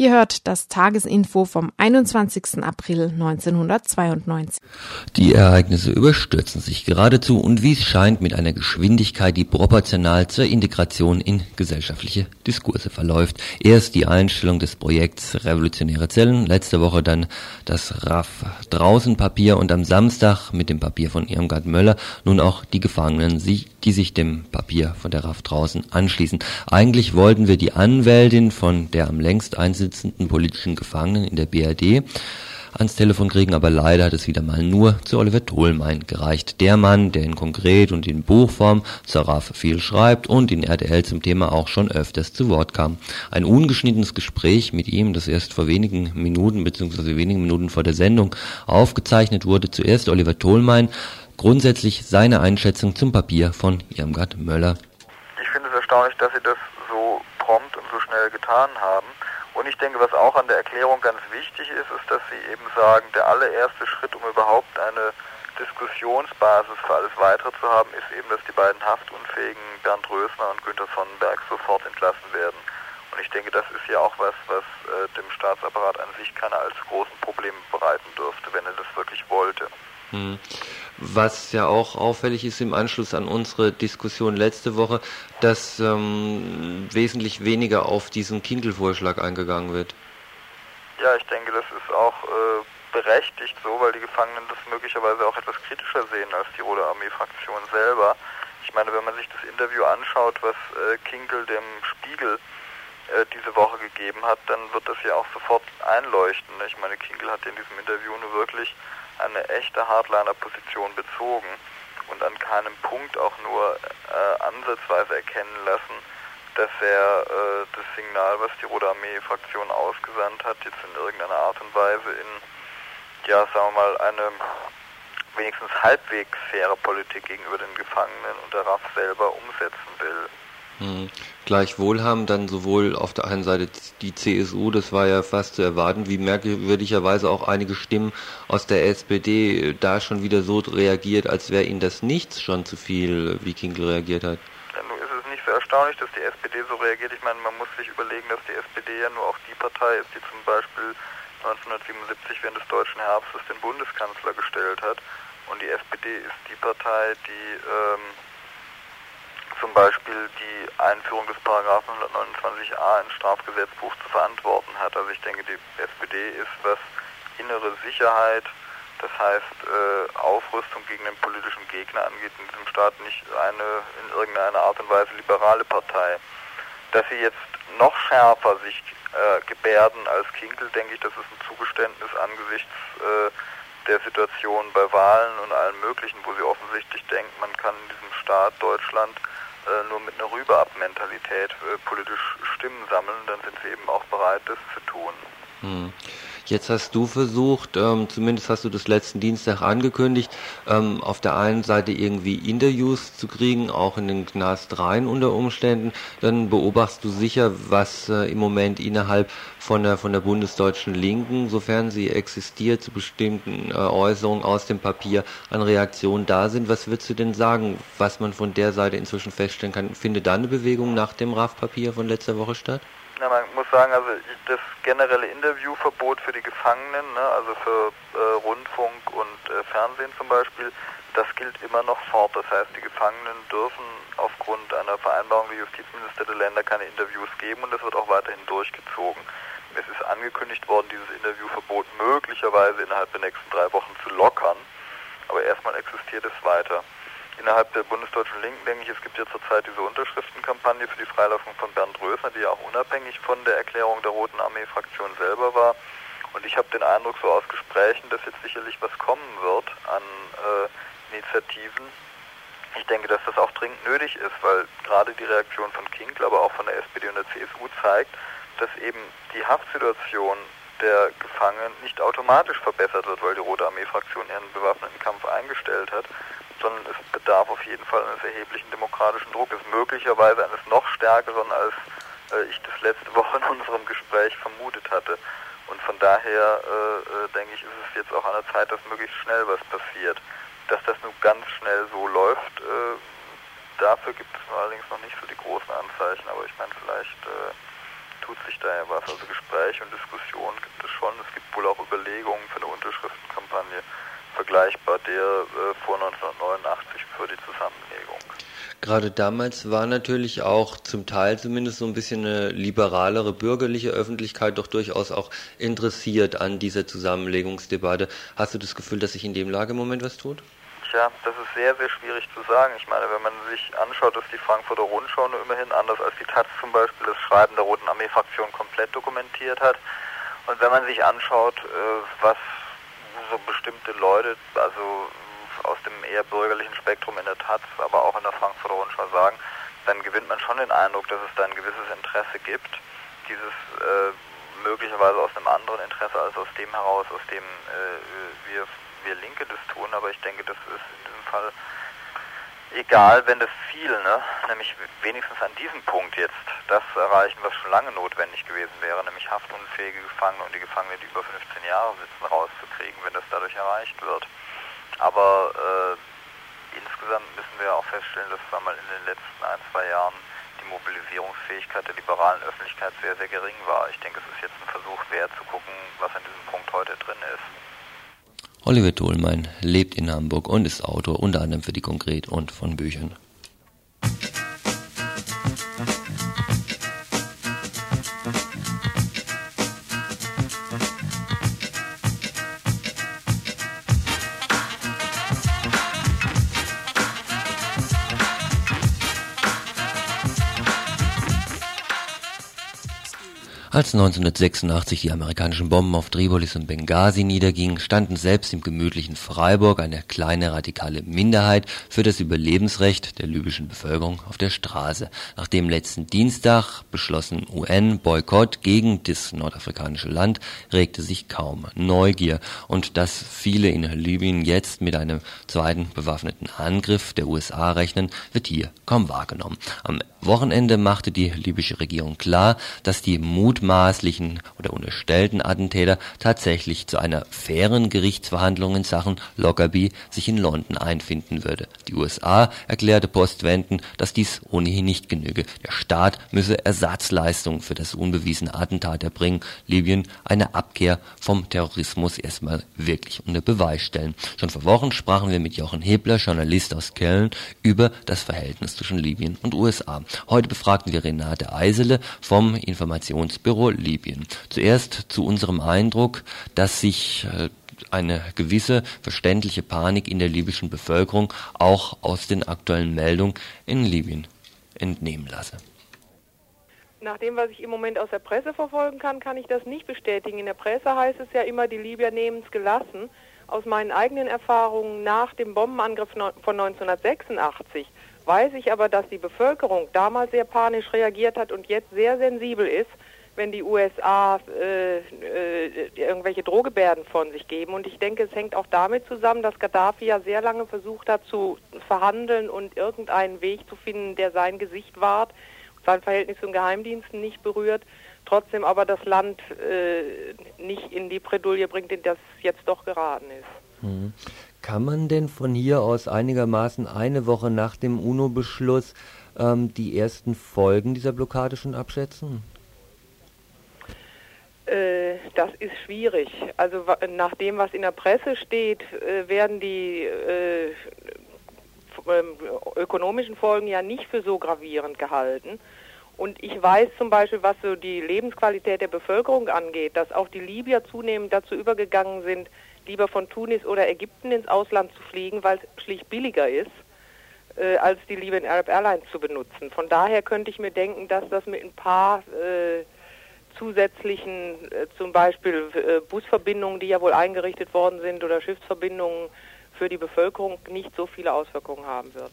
Ihr hört das Tagesinfo vom 21. April 1992. Die Ereignisse überstürzen sich geradezu und wie es scheint mit einer Geschwindigkeit, die proportional zur Integration in gesellschaftliche Diskurse verläuft. Erst die Einstellung des Projekts Revolutionäre Zellen, letzte Woche dann das RAF draußen Papier und am Samstag mit dem Papier von Irmgard Möller nun auch die Gefangenen, die sich dem Papier von der RAF draußen anschließen. Eigentlich wollten wir die Anwältin von der am längst einzelnen sitzenden politischen Gefangenen in der BRD Ans Telefon kriegen, aber leider hat es wieder mal nur zu Oliver Tholmein gereicht. Der Mann, der in konkret und in Buchform zur RAF viel schreibt und in RTL zum Thema auch schon öfters zu Wort kam. Ein ungeschnittenes Gespräch mit ihm, das erst vor wenigen Minuten bzw. wenigen Minuten vor der Sendung aufgezeichnet wurde. Zuerst Oliver Tholmein, grundsätzlich seine Einschätzung zum Papier von Irmgard Möller. Ich finde es erstaunlich, dass Sie das so prompt und so schnell getan haben. Und ich denke, was auch an der Erklärung ganz wichtig ist, ist, dass Sie eben sagen, der allererste Schritt, um überhaupt eine Diskussionsbasis für alles Weitere zu haben, ist eben, dass die beiden haftunfähigen Bernd Rösner und Günter Sonnenberg sofort entlassen werden. Und ich denke, das ist ja auch was, was äh, dem Staatsapparat an sich keine allzu großen Probleme bereiten dürfte, wenn er das wirklich wollte. Hm. Was ja auch auffällig ist im Anschluss an unsere Diskussion letzte Woche, dass ähm, wesentlich weniger auf diesen Kindle-Vorschlag eingegangen wird. Ja, ich denke, das ist auch äh, berechtigt so, weil die Gefangenen das möglicherweise auch etwas kritischer sehen als die Rote Armee-Fraktion selber. Ich meine, wenn man sich das Interview anschaut, was äh, Kinkel dem Spiegel äh, diese Woche gegeben hat, dann wird das ja auch sofort einleuchten. Ich meine, Kinkel hat in diesem Interview nur wirklich eine echte Hardliner-Position bezogen und an keinem Punkt auch nur äh, ansatzweise erkennen lassen, dass er äh, das Signal, was die Rote Armee-Fraktion ausgesandt hat, jetzt in irgendeiner Art und Weise in, ja, sagen wir mal, eine wenigstens halbwegs faire Politik gegenüber den Gefangenen und der RAF selber umsetzen will. Mhm. Gleichwohl haben dann sowohl auf der einen Seite die CSU, das war ja fast zu erwarten, wie merkwürdigerweise auch einige Stimmen aus der SPD da schon wieder so reagiert, als wäre ihnen das nichts schon zu viel, wie Kinkel reagiert hat. Ja, nun ist es nicht so erstaunlich, dass die SPD so reagiert. Ich meine, man muss sich überlegen, dass die SPD ja nur auch die Partei ist, die zum Beispiel 1977 während des deutschen Herbstes den Bundeskanzler gestellt hat. Und die SPD ist die Partei, die ähm, zum Beispiel die Einführung des Paragraphen 129a ins Strafgesetzbuch zu verantworten hat. Also ich denke, die SPD ist, was innere Sicherheit, das heißt äh, Aufrüstung gegen den politischen Gegner angeht, in diesem Staat nicht eine in irgendeiner Art und Weise liberale Partei. Dass sie jetzt noch schärfer sich äh, gebärden als Kinkel, denke ich, das ist ein Zugeständnis angesichts äh, der Situation bei Wahlen und allem Möglichen, wo sie offensichtlich denken, man kann in diesem Staat Deutschland äh, nur mit einer Rüberab-Mentalität äh, politisch Stimmen sammeln, dann sind sie eben auch bereit, das zu tun. Hm. Jetzt hast du versucht, ähm, zumindest hast du das letzten Dienstag angekündigt, ähm, auf der einen Seite irgendwie Interviews zu kriegen, auch in den Knast rein unter Umständen. Dann beobachtest du sicher, was äh, im Moment innerhalb von der, von der bundesdeutschen Linken, sofern sie existiert, zu bestimmten äh, Äußerungen aus dem Papier an Reaktionen da sind. Was würdest du denn sagen, was man von der Seite inzwischen feststellen kann? Findet da eine Bewegung nach dem RAF-Papier von letzter Woche statt? Ja, man muss sagen, also das generelle Interviewverbot für die Gefangenen, ne, also für äh, Rundfunk und äh, Fernsehen zum Beispiel, das gilt immer noch fort. Das heißt, die Gefangenen dürfen aufgrund einer Vereinbarung der Justizminister der Länder keine Interviews geben und das wird auch weiterhin durchgezogen. Es ist angekündigt worden, dieses Interviewverbot möglicherweise innerhalb der nächsten drei Wochen zu lockern, aber erstmal existiert es weiter innerhalb der bundesdeutschen Linken denke ich, es gibt ja zurzeit diese Unterschriftenkampagne für die Freilassung von Bernd Rösner, die ja auch unabhängig von der Erklärung der Roten Armee-Fraktion selber war. Und ich habe den Eindruck so aus Gesprächen, dass jetzt sicherlich was kommen wird an äh, Initiativen. Ich denke, dass das auch dringend nötig ist, weil gerade die Reaktion von Kinkl, aber auch von der SPD und der CSU zeigt, dass eben die Haftsituation der Gefangenen nicht automatisch verbessert wird, weil die Rote Armee-Fraktion ihren bewaffneten Kampf eingestellt hat, sondern es bedarf auf jeden Fall eines erheblichen demokratischen Druckes, möglicherweise eines noch stärkeren, als äh, ich das letzte Woche in unserem Gespräch vermutet hatte. Und von daher äh, äh, denke ich, ist es jetzt auch an der Zeit, dass möglichst schnell was passiert. Dass das nun ganz schnell so läuft, äh, dafür gibt es allerdings noch nicht so die großen Anzeichen, aber ich meine, vielleicht äh, tut sich da ja was. Also Gespräche und Diskussionen gibt es schon. Es gibt wohl auch Überlegungen für eine Unterschriftenkampagne vergleichbar der äh, vor 1989 für die Zusammenlegung. Gerade damals war natürlich auch zum Teil zumindest so ein bisschen eine liberalere bürgerliche Öffentlichkeit doch durchaus auch interessiert an dieser Zusammenlegungsdebatte. Hast du das Gefühl, dass sich in dem Lage im Moment was tut? Tja, das ist sehr, sehr schwierig zu sagen. Ich meine, wenn man sich anschaut, dass die Frankfurter Rundschau nur immerhin anders als die Taz zum Beispiel das Schreiben der Roten Armee-Fraktion komplett dokumentiert hat. Und wenn man sich anschaut, äh, was so bestimmte Leute, also aus dem eher bürgerlichen Spektrum in der Taz, aber auch in der Frankfurter Rundschau sagen, dann gewinnt man schon den Eindruck, dass es da ein gewisses Interesse gibt, dieses äh, möglicherweise aus einem anderen Interesse als aus dem heraus, aus dem äh, wir, wir Linke das tun, aber ich denke, das ist in diesem Fall egal, wenn das Ziel, ne, nämlich wenigstens an diesem Punkt jetzt, das erreichen, was schon lange notwendig gewesen wäre, nämlich haftunfähige Gefangene und die Gefangene, die über 15 Jahre sitzen, rauszukriegen, wenn das dadurch erreicht wird. Aber äh, insgesamt müssen wir auch feststellen, dass wir mal in den letzten ein, zwei Jahren die Mobilisierungsfähigkeit der liberalen Öffentlichkeit sehr, sehr gering war. Ich denke, es ist jetzt ein Versuch wert zu gucken, was an diesem Punkt heute drin ist. Oliver Tholmein lebt in Hamburg und ist Autor unter anderem für die Konkret und von Büchern. Als 1986 die amerikanischen Bomben auf Tripolis und Benghazi niedergingen, standen selbst im gemütlichen Freiburg eine kleine radikale Minderheit für das Überlebensrecht der libyschen Bevölkerung auf der Straße. Nach dem letzten Dienstag beschlossenen UN-Boykott gegen das nordafrikanische Land regte sich kaum Neugier. Und dass viele in Libyen jetzt mit einem zweiten bewaffneten Angriff der USA rechnen, wird hier kaum wahrgenommen. Am Wochenende machte die libysche Regierung klar, dass die mutmaßlichen oder unterstellten Attentäter tatsächlich zu einer fairen Gerichtsverhandlung in Sachen Lockerbie sich in London einfinden würde. Die USA erklärte postwendend, dass dies ohnehin nicht genüge. Der Staat müsse Ersatzleistungen für das unbewiesene Attentat erbringen, Libyen eine Abkehr vom Terrorismus erstmal wirklich unter Beweis stellen. Schon vor Wochen sprachen wir mit Jochen Hebler, Journalist aus Köln, über das Verhältnis zwischen Libyen und USA. Heute befragten wir Renate Eisele vom Informationsbüro Libyen. Zuerst zu unserem Eindruck, dass sich äh, eine gewisse verständliche Panik in der libyschen Bevölkerung auch aus den aktuellen Meldungen in Libyen entnehmen lasse. Nach dem, was ich im Moment aus der Presse verfolgen kann, kann ich das nicht bestätigen. In der Presse heißt es ja immer, die Libyer nehmen es gelassen. Aus meinen eigenen Erfahrungen nach dem Bombenangriff von 1986 weiß ich aber, dass die Bevölkerung damals sehr panisch reagiert hat und jetzt sehr sensibel ist, wenn die USA äh, äh, irgendwelche Drohgebärden von sich geben. Und ich denke, es hängt auch damit zusammen, dass Gaddafi ja sehr lange versucht hat zu verhandeln und irgendeinen Weg zu finden, der sein Gesicht wahrt, sein Verhältnis zu den Geheimdiensten nicht berührt, trotzdem aber das Land äh, nicht in die Bredouille bringt, in das jetzt doch geraten ist. Mhm. Kann man denn von hier aus einigermaßen eine Woche nach dem UNO-Beschluss ähm, die ersten Folgen dieser Blockade schon abschätzen? Äh, das ist schwierig. Also nach dem, was in der Presse steht, äh, werden die äh, ähm, ökonomischen Folgen ja nicht für so gravierend gehalten. Und ich weiß zum Beispiel, was so die Lebensqualität der Bevölkerung angeht, dass auch die Libyer zunehmend dazu übergegangen sind, lieber von Tunis oder Ägypten ins Ausland zu fliegen, weil es schlicht billiger ist, äh, als die Libyan Arab Airlines zu benutzen. Von daher könnte ich mir denken, dass das mit ein paar äh, zusätzlichen, äh, zum Beispiel äh, Busverbindungen, die ja wohl eingerichtet worden sind, oder Schiffsverbindungen für die Bevölkerung nicht so viele Auswirkungen haben wird.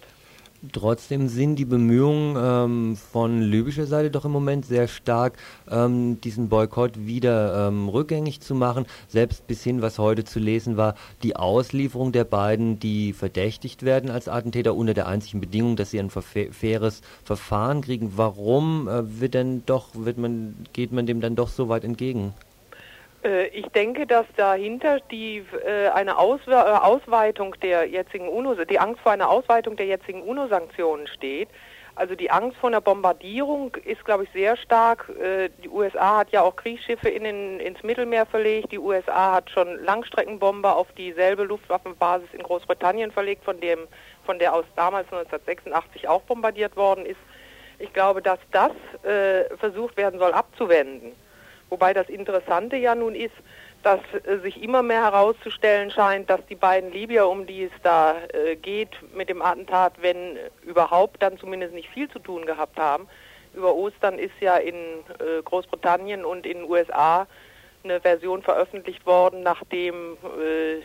Trotzdem sind die Bemühungen ähm, von libyscher Seite doch im Moment sehr stark, ähm, diesen Boykott wieder ähm, rückgängig zu machen. Selbst bis hin, was heute zu lesen war, die Auslieferung der beiden, die verdächtigt werden als Attentäter unter der einzigen Bedingung, dass sie ein faires Verfahren kriegen. Warum äh, wird denn doch, wird man, geht man dem dann doch so weit entgegen? Äh, ich denke, dass dahinter die äh, eine äh, Ausweitung der jetzigen UNO, die Angst vor einer Ausweitung der jetzigen UNO-Sanktionen steht. Also die Angst vor einer Bombardierung ist, glaube ich, sehr stark. Die USA hat ja auch Kriegsschiffe in den, ins Mittelmeer verlegt. Die USA hat schon Langstreckenbomber auf dieselbe Luftwaffenbasis in Großbritannien verlegt, von dem von der aus damals 1986 auch bombardiert worden ist. Ich glaube, dass das äh, versucht werden soll abzuwenden. Wobei das Interessante ja nun ist, dass äh, sich immer mehr herauszustellen scheint, dass die beiden Libyer, um die es da äh, geht, mit dem Attentat, wenn überhaupt, dann zumindest nicht viel zu tun gehabt haben. Über Ostern ist ja in äh, Großbritannien und in den USA eine Version veröffentlicht worden, nachdem äh,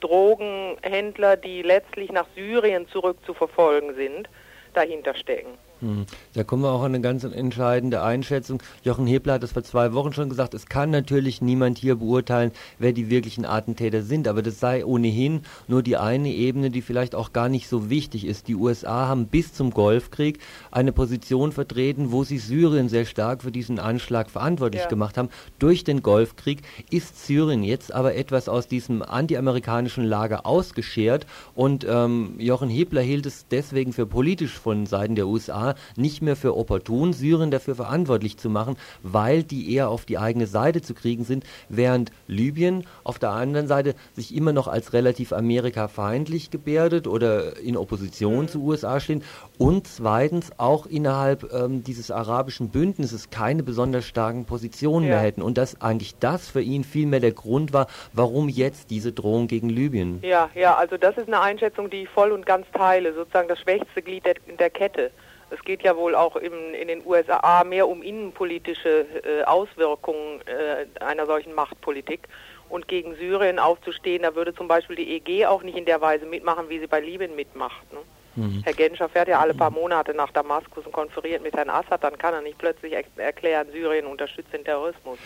Drogenhändler, die letztlich nach Syrien zurückzuverfolgen sind, dahinter stecken. Hm. Da kommen wir auch an eine ganz entscheidende Einschätzung. Jochen Hebler hat das vor zwei Wochen schon gesagt, es kann natürlich niemand hier beurteilen, wer die wirklichen Attentäter sind, aber das sei ohnehin nur die eine Ebene, die vielleicht auch gar nicht so wichtig ist. Die USA haben bis zum Golfkrieg eine Position vertreten, wo sie Syrien sehr stark für diesen Anschlag verantwortlich ja. gemacht haben. Durch den Golfkrieg ist Syrien jetzt aber etwas aus diesem antiamerikanischen Lager ausgeschert und ähm, Jochen Hebler hielt es deswegen für politisch von Seiten der USA nicht mehr für opportun, Syrien dafür verantwortlich zu machen, weil die eher auf die eigene Seite zu kriegen sind, während Libyen auf der anderen Seite sich immer noch als relativ amerikafeindlich gebärdet oder in Opposition zu USA stehen und zweitens auch innerhalb ähm, dieses arabischen Bündnisses keine besonders starken Positionen ja. mehr hätten und dass eigentlich das für ihn vielmehr der Grund war, warum jetzt diese Drohung gegen Libyen. Ja, ja, also das ist eine Einschätzung, die ich voll und ganz teile, sozusagen das schwächste Glied der, der Kette. Es geht ja wohl auch im, in den USA mehr um innenpolitische äh, Auswirkungen äh, einer solchen Machtpolitik. Und gegen Syrien aufzustehen, da würde zum Beispiel die EG auch nicht in der Weise mitmachen, wie sie bei Libyen mitmacht. Ne? Mhm. Herr Genscher fährt ja alle paar Monate nach Damaskus und konferiert mit Herrn Assad, dann kann er nicht plötzlich erklären, Syrien unterstützt den Terrorismus.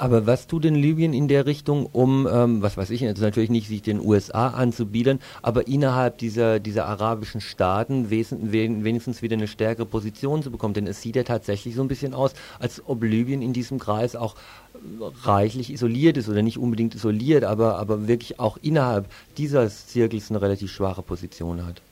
Aber was tut denn Libyen in der Richtung, um, ähm, was weiß ich, also natürlich nicht sich den USA anzubiedern, aber innerhalb dieser, dieser arabischen Staaten wenigstens wieder eine stärkere Position zu bekommen? Denn es sieht ja tatsächlich so ein bisschen aus, als ob Libyen in diesem Kreis auch reichlich isoliert ist oder nicht unbedingt isoliert, aber, aber wirklich auch innerhalb dieses Zirkels eine relativ schwache Position hat.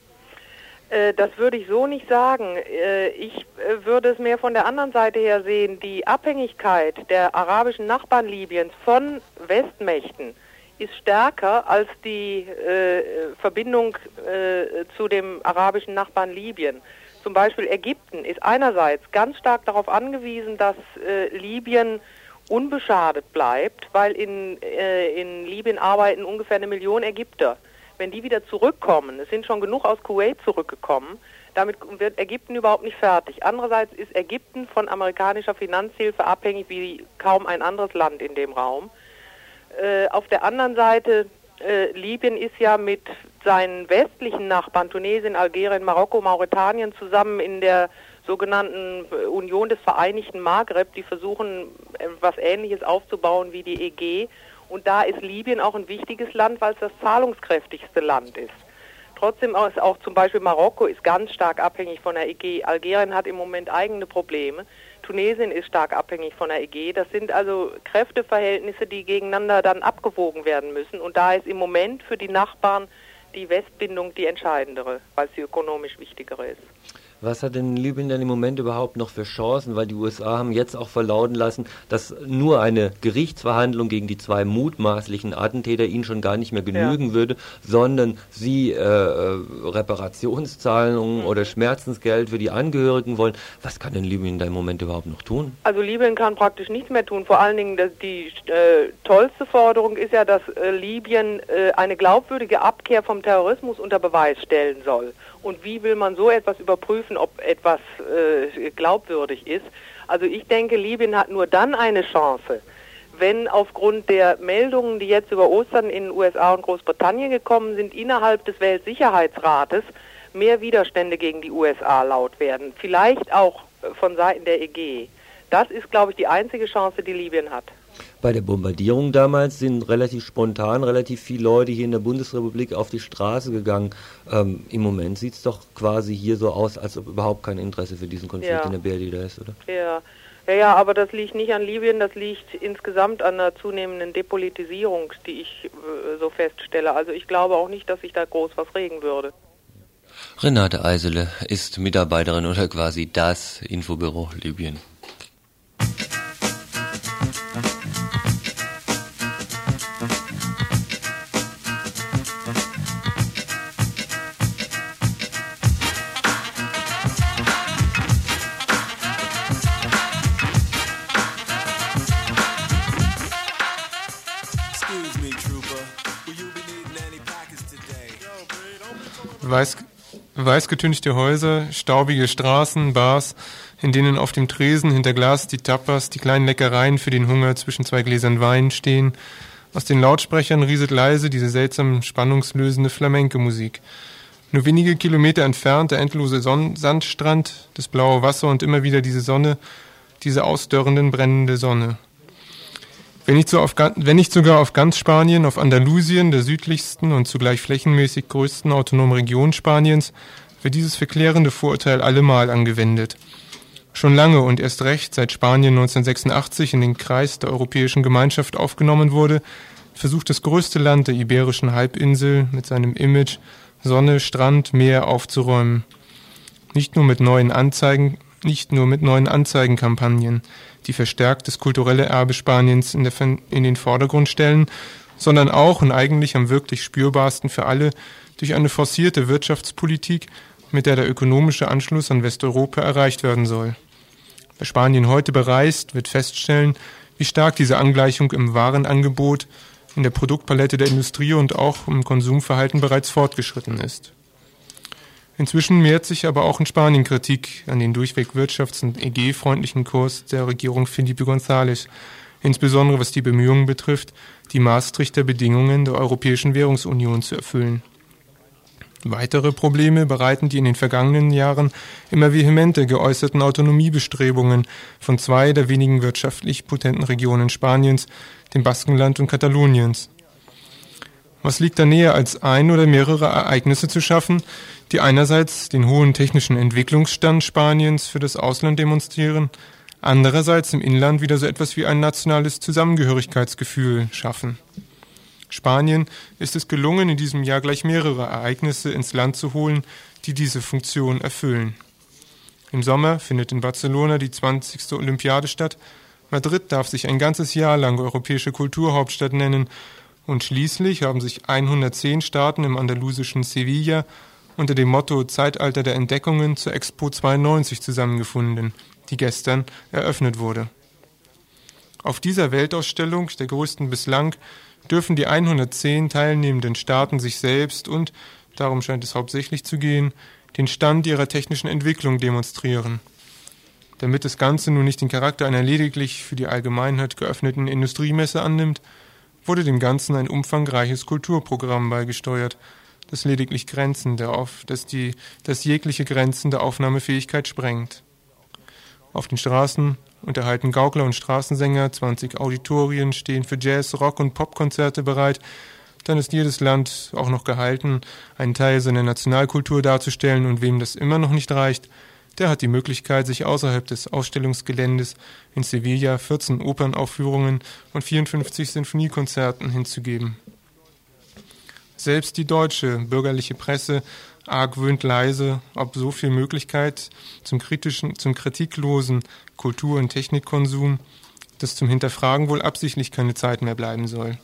Äh, das würde ich so nicht sagen. Äh, ich äh, würde es mehr von der anderen Seite her sehen. Die Abhängigkeit der arabischen Nachbarn Libyens von Westmächten ist stärker als die Verbindung zu dem arabischen Nachbarn Libyen. Zum Beispiel Ägypten ist einerseits ganz stark darauf angewiesen, dass Libyen unbeschadet bleibt, weil in, in Libyen arbeiten ungefähr eine Million Ägypter wenn die wieder zurückkommen, es sind schon genug aus Kuwait zurückgekommen, damit wird Ägypten überhaupt nicht fertig. Andererseits ist Ägypten von amerikanischer Finanzhilfe abhängig wie kaum ein anderes Land in dem Raum. Äh, auf der anderen Seite, äh, Libyen ist ja mit seinen westlichen Nachbarn, Tunesien, Algerien, Marokko, Mauretanien, zusammen in der sogenannten Union des Vereinigten Maghreb, die versuchen, etwas Ähnliches aufzubauen wie die EG und da ist Libyen auch ein wichtiges Land, weil es das zahlungskräftigste Land ist. Trotzdem ist auch zum Beispiel Marokko ist ganz stark abhängig von der EG. Algerien hat im Moment eigene Probleme. Tunesien ist stark abhängig von der EG. Das sind also Kräfteverhältnisse, die gegeneinander dann abgewogen werden müssen. Und da ist im Moment für die Nachbarn die Westbindung die entscheidendere, weil sie ökonomisch wichtigere ist. Was hat denn Libyen denn im Moment überhaupt noch für Chancen? Weil die USA haben jetzt auch verlauten lassen, dass nur eine Gerichtsverhandlung gegen die zwei mutmaßlichen Attentäter ihnen schon gar nicht mehr genügen ja. würde, sondern sie äh, äh, Reparationszahlungen mhm. oder Schmerzensgeld für die Angehörigen wollen. Was kann denn Libyen da im Moment überhaupt noch tun? Also Libyen kann praktisch nichts mehr tun. Vor allen Dingen das, die äh, tollste Forderung ist ja, dass äh, Libyen äh, eine glaubwürdige Abkehr vom Terrorismus unter Beweis stellen soll. Und wie will man so etwas überprüfen, ob etwas äh, glaubwürdig ist? Also ich denke, Libyen hat nur dann eine Chance, wenn aufgrund der Meldungen, die jetzt über Ostern in den USA und Großbritannien gekommen sind, innerhalb des Weltsicherheitsrates mehr Widerstände gegen die USA laut werden. Vielleicht auch von Seiten der EG. Das ist, glaube ich, die einzige Chance, die Libyen hat. Bei der Bombardierung damals sind relativ spontan relativ viele Leute hier in der Bundesrepublik auf die Straße gegangen. Ähm, Im Moment sieht es doch quasi hier so aus, als ob überhaupt kein Interesse für diesen Konflikt ja. in der BRD da ist, oder? Ja. Ja, ja, aber das liegt nicht an Libyen, das liegt insgesamt an der zunehmenden Depolitisierung, die ich äh, so feststelle. Also ich glaube auch nicht, dass sich da groß was regen würde. Renate Eisele ist Mitarbeiterin oder quasi das Infobüro Libyen. Weiß, Weißgetünchte Häuser, staubige Straßen, Bars, in denen auf dem Tresen hinter Glas die Tapas, die kleinen Leckereien für den Hunger zwischen zwei Gläsern Wein stehen. Aus den Lautsprechern rieselt leise diese seltsam spannungslösende Flamenco-Musik. Nur wenige Kilometer entfernt der endlose Son Sandstrand, das blaue Wasser und immer wieder diese Sonne, diese ausdörrenden, brennende Sonne. Wenn nicht, so auf, wenn nicht sogar auf ganz Spanien, auf Andalusien, der südlichsten und zugleich flächenmäßig größten autonomen Region Spaniens, wird dieses verklärende Vorurteil allemal angewendet. Schon lange und erst recht, seit Spanien 1986 in den Kreis der Europäischen Gemeinschaft aufgenommen wurde, versucht das größte Land der iberischen Halbinsel mit seinem Image Sonne, Strand, Meer aufzuräumen. Nicht nur mit neuen Anzeigen, nicht nur mit neuen Anzeigenkampagnen, die verstärkt das kulturelle Erbe Spaniens in, der, in den Vordergrund stellen, sondern auch und eigentlich am wirklich spürbarsten für alle durch eine forcierte Wirtschaftspolitik, mit der der ökonomische Anschluss an Westeuropa erreicht werden soll. Wer Spanien heute bereist, wird feststellen, wie stark diese Angleichung im Warenangebot, in der Produktpalette der Industrie und auch im Konsumverhalten bereits fortgeschritten ist. Inzwischen mehrt sich aber auch in Spanien Kritik an den durchweg wirtschafts- und EG-freundlichen Kurs der Regierung Felipe González, insbesondere was die Bemühungen betrifft, die Maastrichter Bedingungen der Europäischen Währungsunion zu erfüllen. Weitere Probleme bereiten die in den vergangenen Jahren immer vehementer geäußerten Autonomiebestrebungen von zwei der wenigen wirtschaftlich potenten Regionen Spaniens, dem Baskenland und Kataloniens. Was liegt da näher, als ein oder mehrere Ereignisse zu schaffen, die einerseits den hohen technischen Entwicklungsstand Spaniens für das Ausland demonstrieren, andererseits im Inland wieder so etwas wie ein nationales Zusammengehörigkeitsgefühl schaffen. Spanien ist es gelungen, in diesem Jahr gleich mehrere Ereignisse ins Land zu holen, die diese Funktion erfüllen. Im Sommer findet in Barcelona die 20. Olympiade statt. Madrid darf sich ein ganzes Jahr lang europäische Kulturhauptstadt nennen. Und schließlich haben sich 110 Staaten im andalusischen Sevilla unter dem Motto Zeitalter der Entdeckungen zur Expo 92 zusammengefunden, die gestern eröffnet wurde. Auf dieser Weltausstellung, der größten bislang, dürfen die 110 teilnehmenden Staaten sich selbst und, darum scheint es hauptsächlich zu gehen, den Stand ihrer technischen Entwicklung demonstrieren. Damit das Ganze nun nicht den Charakter einer lediglich für die Allgemeinheit geöffneten Industriemesse annimmt, wurde dem Ganzen ein umfangreiches Kulturprogramm beigesteuert, das lediglich Grenzen der auf, dass die, das jegliche Grenzen der Aufnahmefähigkeit sprengt. Auf den Straßen unterhalten Gaukler und Straßensänger, 20 Auditorien stehen für Jazz, Rock und Popkonzerte bereit, dann ist jedes Land auch noch gehalten, einen Teil seiner Nationalkultur darzustellen und wem das immer noch nicht reicht, der hat die Möglichkeit, sich außerhalb des Ausstellungsgeländes in Sevilla 14 Opernaufführungen und 54 Sinfoniekonzerten hinzugeben. Selbst die deutsche bürgerliche Presse argwöhnt leise, ob so viel Möglichkeit zum kritischen, zum kritiklosen Kultur- und Technikkonsum, dass zum Hinterfragen wohl absichtlich keine Zeit mehr bleiben soll.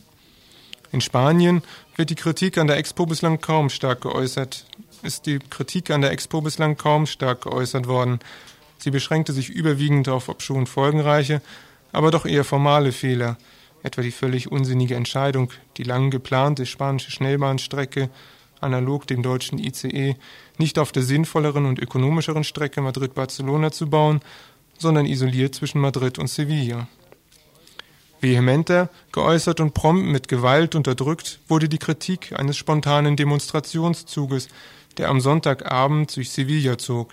In Spanien wird die Kritik an der Expo bislang kaum stark geäußert, ist die Kritik an der Expo bislang kaum stark geäußert worden. Sie beschränkte sich überwiegend auf obschon folgenreiche, aber doch eher formale Fehler, etwa die völlig unsinnige Entscheidung, die lang geplante spanische Schnellbahnstrecke analog dem deutschen ICE nicht auf der sinnvolleren und ökonomischeren Strecke Madrid-Barcelona zu bauen, sondern isoliert zwischen Madrid und Sevilla. Vehementer, geäußert und prompt mit Gewalt unterdrückt, wurde die Kritik eines spontanen Demonstrationszuges, der am Sonntagabend durch Sevilla zog,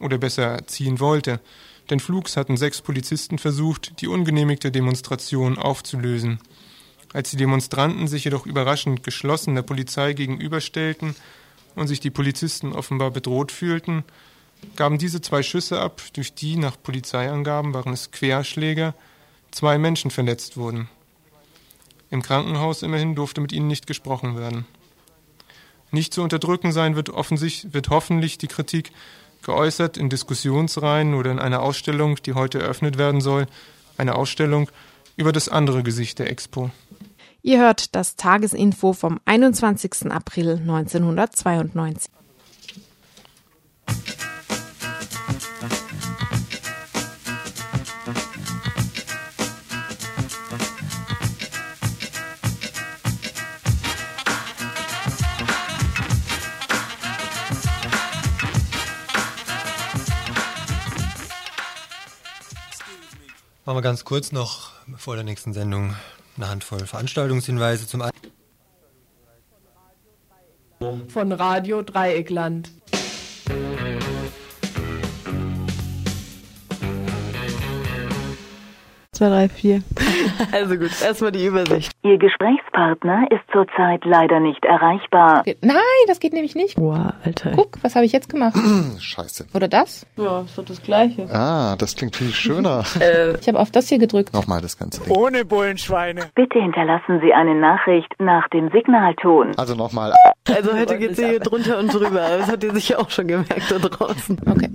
oder besser ziehen wollte, denn flugs hatten sechs Polizisten versucht, die ungenehmigte Demonstration aufzulösen. Als die Demonstranten sich jedoch überraschend geschlossen der Polizei gegenüberstellten und sich die Polizisten offenbar bedroht fühlten, gaben diese zwei Schüsse ab, durch die nach Polizeiangaben waren es Querschläger, zwei Menschen verletzt wurden. Im Krankenhaus immerhin durfte mit ihnen nicht gesprochen werden. Nicht zu unterdrücken sein wird, wird hoffentlich die Kritik geäußert in Diskussionsreihen oder in einer Ausstellung, die heute eröffnet werden soll, eine Ausstellung über das andere Gesicht der Expo. Ihr hört das Tagesinfo vom 21. April 1992. Machen wir ganz kurz noch vor der nächsten Sendung eine Handvoll Veranstaltungshinweise zum einen. Von Radio Dreieckland. Zwei, drei, vier. Also gut, erstmal die Übersicht. Ihr Gesprächspartner ist zurzeit leider nicht erreichbar. Nein, das geht nämlich nicht. Wow, Alter. Guck, was habe ich jetzt gemacht? Scheiße. Oder das? Ja, ist doch das Gleiche. Ah, das klingt viel schöner. äh, ich habe auf das hier gedrückt. Nochmal das ganze Ding. Ohne Bullenschweine. Bitte hinterlassen Sie eine Nachricht nach dem Signalton. Also nochmal. Also heute geht's hier drunter und drüber. Das habt ihr sicher auch schon gemerkt da draußen. Okay.